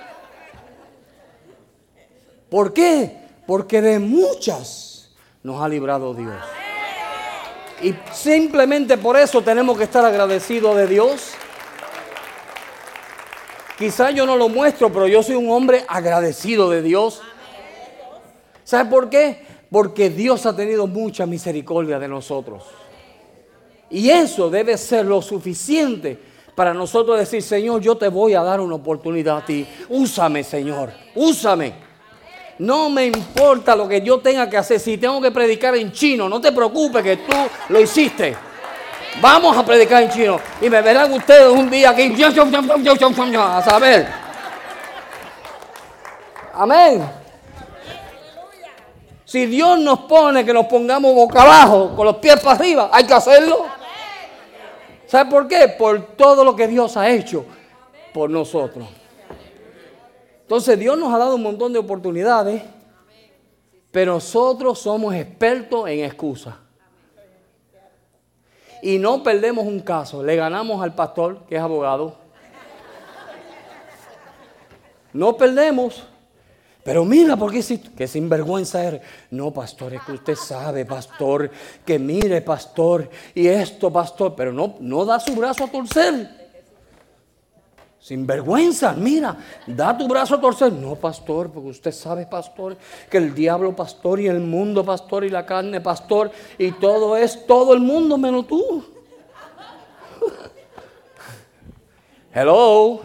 Speaker 2: ¿Por qué? Porque de muchas nos ha librado Dios. Y simplemente por eso tenemos que estar agradecidos de Dios. Quizá yo no lo muestro, pero yo soy un hombre agradecido de Dios. ¿Sabe por qué? Porque Dios ha tenido mucha misericordia de nosotros. Y eso debe ser lo suficiente para nosotros decir, Señor, yo te voy a dar una oportunidad a ti. Úsame, Señor, úsame. No me importa lo que yo tenga que hacer. Si tengo que predicar en chino, no te preocupes que tú lo hiciste. Vamos a predicar en chino. Y me verán ustedes un día aquí. A saber. Amén. Si Dios nos pone que nos pongamos boca abajo, con los pies para arriba, hay que hacerlo. ¿Sabe por qué? Por todo lo que Dios ha hecho por nosotros. Entonces Dios nos ha dado un montón de oportunidades, pero nosotros somos expertos en excusas. Y no perdemos un caso, le ganamos al pastor, que es abogado. No perdemos. Pero mira, porque si que sinvergüenza eres. No, pastor, es que usted sabe, pastor, que mire, pastor, y esto, pastor, pero no, no da su brazo a torcer. Sinvergüenza, mira, da tu brazo a torcer. No, pastor, porque usted sabe, pastor, que el diablo, pastor, y el mundo, pastor, y la carne, pastor, y todo es todo el mundo menos tú. [LAUGHS] Hello.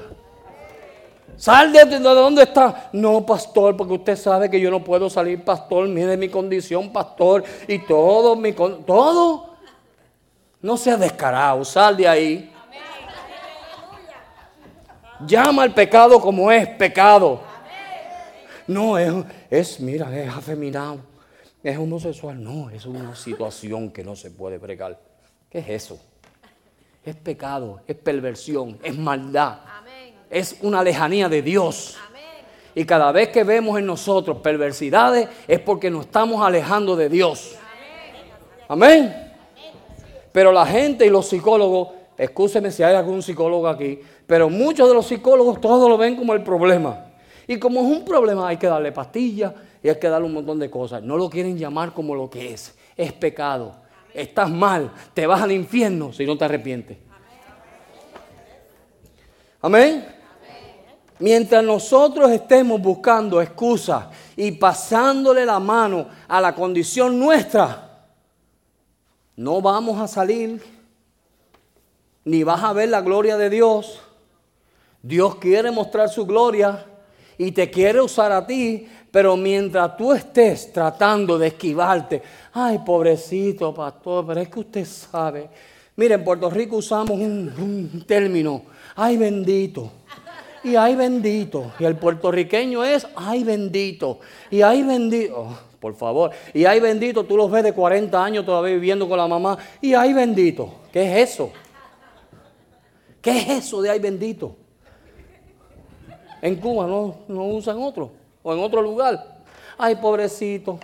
Speaker 2: Sal de donde está. No, pastor, porque usted sabe que yo no puedo salir, pastor. Mire mi condición, pastor. Y todo, mi todo. No seas descarado, sal de ahí. Llama al pecado como es pecado. No, es, es, mira, es afeminado, es homosexual. No, es una situación que no se puede bregar. ¿Qué es eso? Es pecado, es perversión, es maldad. Es una lejanía de Dios. Y cada vez que vemos en nosotros perversidades es porque nos estamos alejando de Dios. Amén. Pero la gente y los psicólogos, escúcheme si hay algún psicólogo aquí, pero muchos de los psicólogos todos lo ven como el problema. Y como es un problema hay que darle pastillas y hay que darle un montón de cosas. No lo quieren llamar como lo que es. Es pecado. Estás mal. Te vas al infierno si no te arrepientes. Amén. Mientras nosotros estemos buscando excusas y pasándole la mano a la condición nuestra, no vamos a salir, ni vas a ver la gloria de Dios. Dios quiere mostrar su gloria y te quiere usar a ti, pero mientras tú estés tratando de esquivarte, ay, pobrecito pastor, pero es que usted sabe. Mire, en Puerto Rico usamos un, término, ay bendito y ay bendito. Y el puertorriqueño es ay bendito. Y ay bendito. Oh, por favor. Y ay bendito, tú los ves de 40 años todavía viviendo con la mamá. Y ay bendito. ¿Qué es eso? ¿Qué es eso de ay bendito? En Cuba no, no usan otro. O en otro lugar. Ay, pobrecito.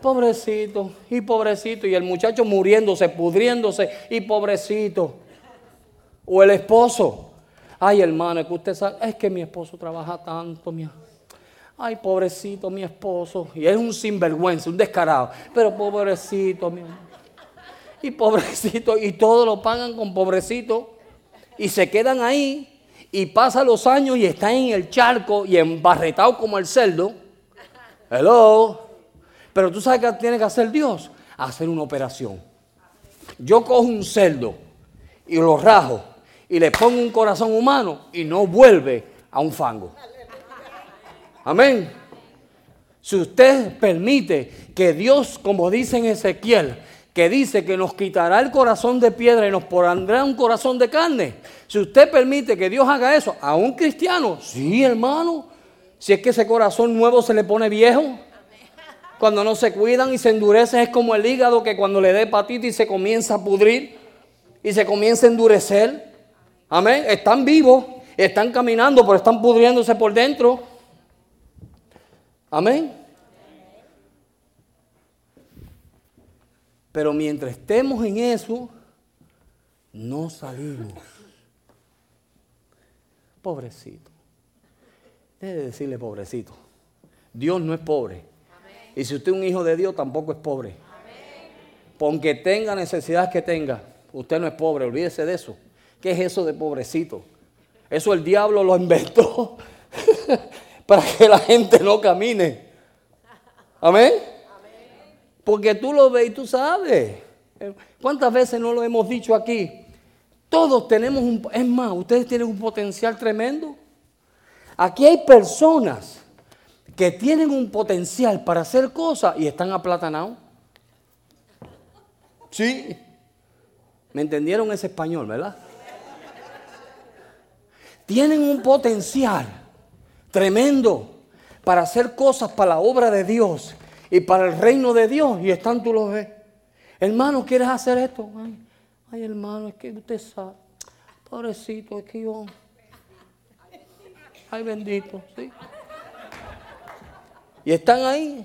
Speaker 2: Pobrecito. Y pobrecito. Y el muchacho muriéndose, pudriéndose. Y pobrecito. O el esposo. Ay, hermano, es que usted sabe, es que mi esposo trabaja tanto, mi Ay, pobrecito mi esposo. Y es un sinvergüenza, un descarado. Pero pobrecito, mi Y pobrecito, y todos lo pagan con pobrecito. Y se quedan ahí. Y pasan los años y están en el charco y embarretados como el cerdo. Hello. Pero tú sabes qué tiene que hacer Dios. Hacer una operación. Yo cojo un cerdo y lo rajo y le pongo un corazón humano y no vuelve a un fango. Amén. Si usted permite que Dios, como dice en Ezequiel, que dice que nos quitará el corazón de piedra y nos pondrá un corazón de carne. Si usted permite que Dios haga eso a un cristiano, sí, hermano. Si es que ese corazón nuevo se le pone viejo, cuando no se cuidan y se endurece, es como el hígado que cuando le dé hepatitis se comienza a pudrir y se comienza a endurecer. Amén. Están vivos, están caminando, pero están pudriéndose por dentro. Amén. Pero mientras estemos en eso, no salimos. Pobrecito. Debe decirle pobrecito. Dios no es pobre. Y si usted es un hijo de Dios, tampoco es pobre. Aunque tenga necesidades que tenga, usted no es pobre, olvídese de eso. ¿Qué es eso de pobrecito? Eso el diablo lo inventó [LAUGHS] para que la gente no camine. Amén. Porque tú lo ves y tú sabes. ¿Cuántas veces no lo hemos dicho aquí? Todos tenemos un... Es más, ustedes tienen un potencial tremendo. Aquí hay personas que tienen un potencial para hacer cosas y están aplatanados. Sí. ¿Me entendieron ese español, verdad? tienen un potencial tremendo para hacer cosas para la obra de Dios y para el reino de Dios y están tú los ves. Hermano, ¿quieres hacer esto? Ay, hermano, es que usted sabe. Pobrecito, es que yo... Ay, bendito, sí. Y están ahí,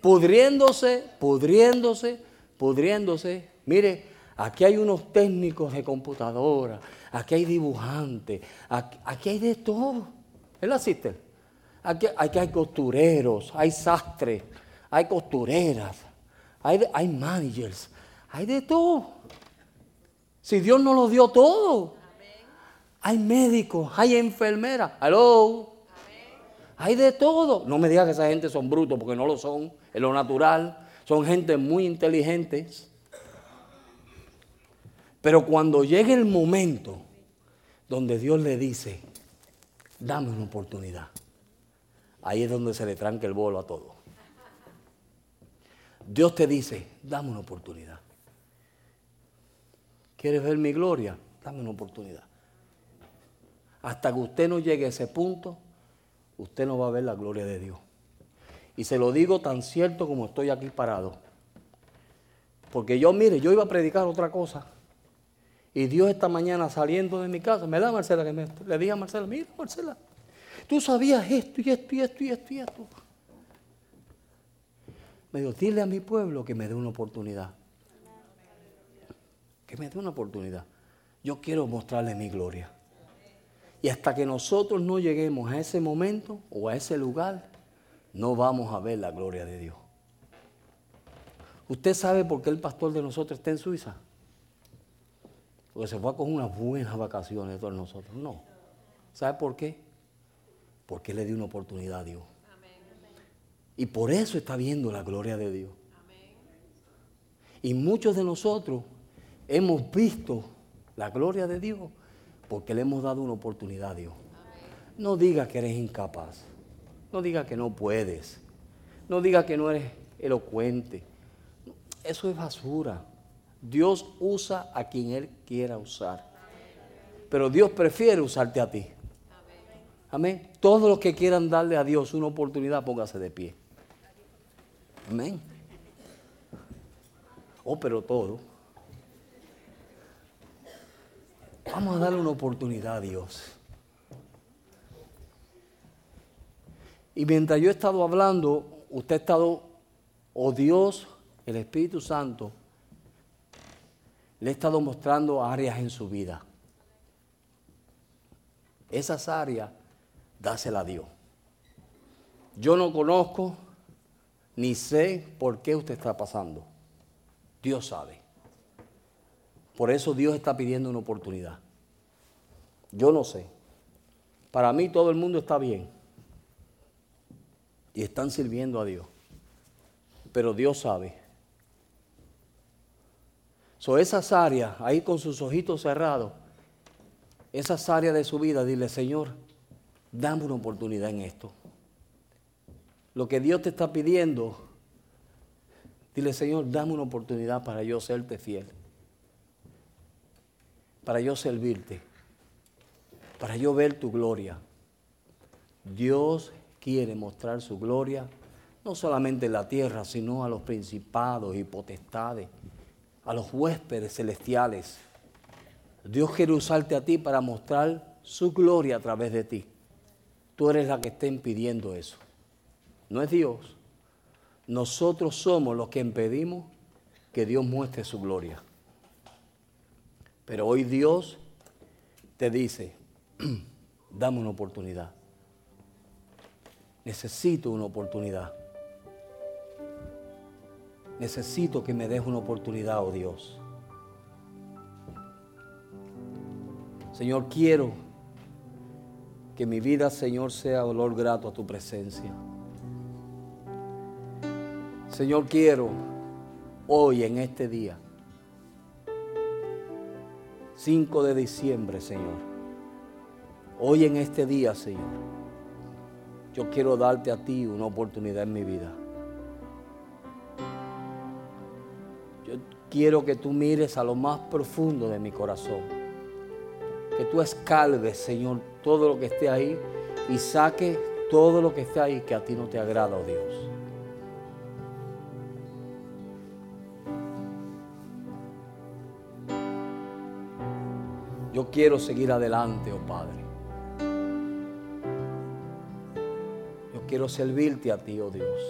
Speaker 2: pudriéndose, pudriéndose, pudriéndose. Mire, aquí hay unos técnicos de computadora, aquí hay dibujantes, aquí, hay de todo. ¿Él asiste? Aquí, aquí, hay costureros, hay sastres, hay costureras, hay, hay managers, hay de todo. Si Dios nos lo dio todo. Hay médicos, hay enfermeras. Hello. Hay de todo. No me digas que esa gente son brutos porque no lo son. En lo natural. Son gente muy inteligentes. Pero cuando llegue el momento donde Dios le dice, dame una oportunidad, ahí es donde se le tranca el bolo a todo. Dios te dice, dame una oportunidad. ¿Quieres ver mi gloria? Dame una oportunidad. Hasta que usted no llegue a ese punto, usted no va a ver la gloria de Dios. Y se lo digo tan cierto como estoy aquí parado. Porque yo, mire, yo iba a predicar otra cosa. Y Dios esta mañana saliendo de mi casa, me da Marcela, que me, le dije a Marcela, mira Marcela, tú sabías esto y esto y esto y esto y esto. Me dijo, dile a mi pueblo que me dé una oportunidad. Que me dé una oportunidad. Yo quiero mostrarle mi gloria. Y hasta que nosotros no lleguemos a ese momento o a ese lugar, no vamos a ver la gloria de Dios. ¿Usted sabe por qué el pastor de nosotros está en Suiza? Porque se fue con unas buenas vacaciones todos nosotros. No. ¿Sabe por qué? Porque le dio una oportunidad a Dios. Y por eso está viendo la gloria de Dios. Y muchos de nosotros hemos visto la gloria de Dios porque le hemos dado una oportunidad a Dios. No diga que eres incapaz. No diga que no puedes. No diga que no eres elocuente. Eso es basura. Dios usa a quien Él quiera usar. Pero Dios prefiere usarte a ti. Amén. Todos los que quieran darle a Dios una oportunidad, póngase de pie. Amén. Oh, pero todo. Vamos a darle una oportunidad a Dios. Y mientras yo he estado hablando, usted ha estado, oh Dios, el Espíritu Santo, le he estado mostrando áreas en su vida. Esas áreas, dásela a Dios. Yo no conozco ni sé por qué usted está pasando. Dios sabe. Por eso Dios está pidiendo una oportunidad. Yo no sé. Para mí todo el mundo está bien. Y están sirviendo a Dios. Pero Dios sabe. So esas áreas, ahí con sus ojitos cerrados, esas áreas de su vida, dile, Señor, dame una oportunidad en esto. Lo que Dios te está pidiendo, dile, Señor, dame una oportunidad para yo serte fiel para yo servirte, para yo ver tu gloria. Dios quiere mostrar su gloria no solamente en la tierra, sino a los principados y potestades, a los huéspedes celestiales. Dios quiere usarte a ti para mostrar su gloria a través de ti. Tú eres la que está impidiendo eso. No es Dios. Nosotros somos los que impedimos que Dios muestre su gloria. Pero hoy Dios te dice, [CLEARS THROAT] dame una oportunidad. Necesito una oportunidad. Necesito que me des una oportunidad, oh Dios. Señor, quiero que mi vida, Señor, sea olor grato a tu presencia. Señor, quiero hoy en este día 5 de diciembre, Señor. Hoy en este día, Señor, yo quiero darte a ti una oportunidad en mi vida. Yo quiero que tú mires a lo más profundo de mi corazón. Que tú escalves, Señor, todo lo que esté ahí y saque todo lo que esté ahí que a ti no te agrada, oh Dios. Yo quiero seguir adelante, oh Padre. Yo quiero servirte a ti, oh Dios.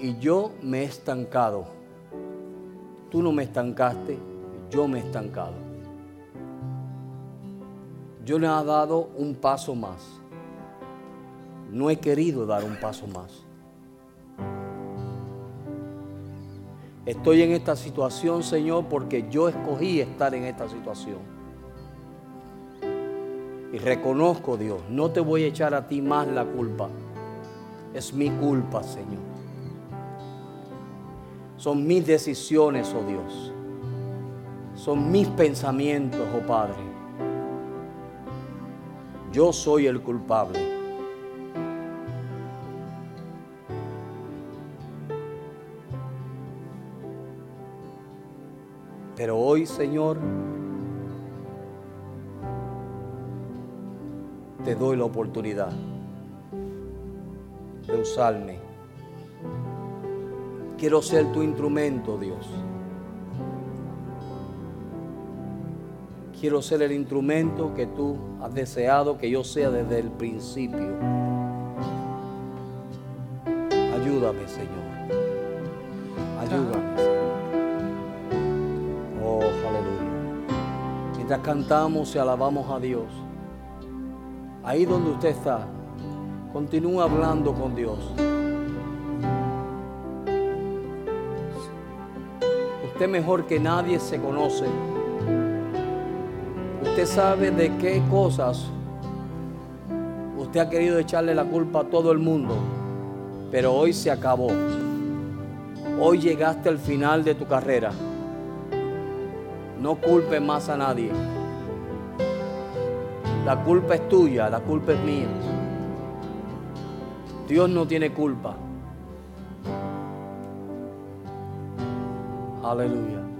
Speaker 2: Y yo me he estancado. Tú no me estancaste, yo me he estancado. Yo le he dado un paso más. No he querido dar un paso más. Estoy en esta situación, Señor, porque yo escogí estar en esta situación. Y reconozco, Dios, no te voy a echar a ti más la culpa. Es mi culpa, Señor. Son mis decisiones, oh Dios. Son mis pensamientos, oh Padre. Yo soy el culpable. Hoy, Señor, te doy la oportunidad de usarme. Quiero ser tu instrumento, Dios. Quiero ser el instrumento que tú has deseado que yo sea desde el principio. Ayúdame, Señor. Cantamos y alabamos a Dios, ahí donde usted está, continúa hablando con Dios. Usted mejor que nadie se conoce. Usted sabe de qué cosas usted ha querido echarle la culpa a todo el mundo, pero hoy se acabó. Hoy llegaste al final de tu carrera. No culpe más a nadie. La culpa es tuya, la culpa es mía. Dios no tiene culpa. Aleluya.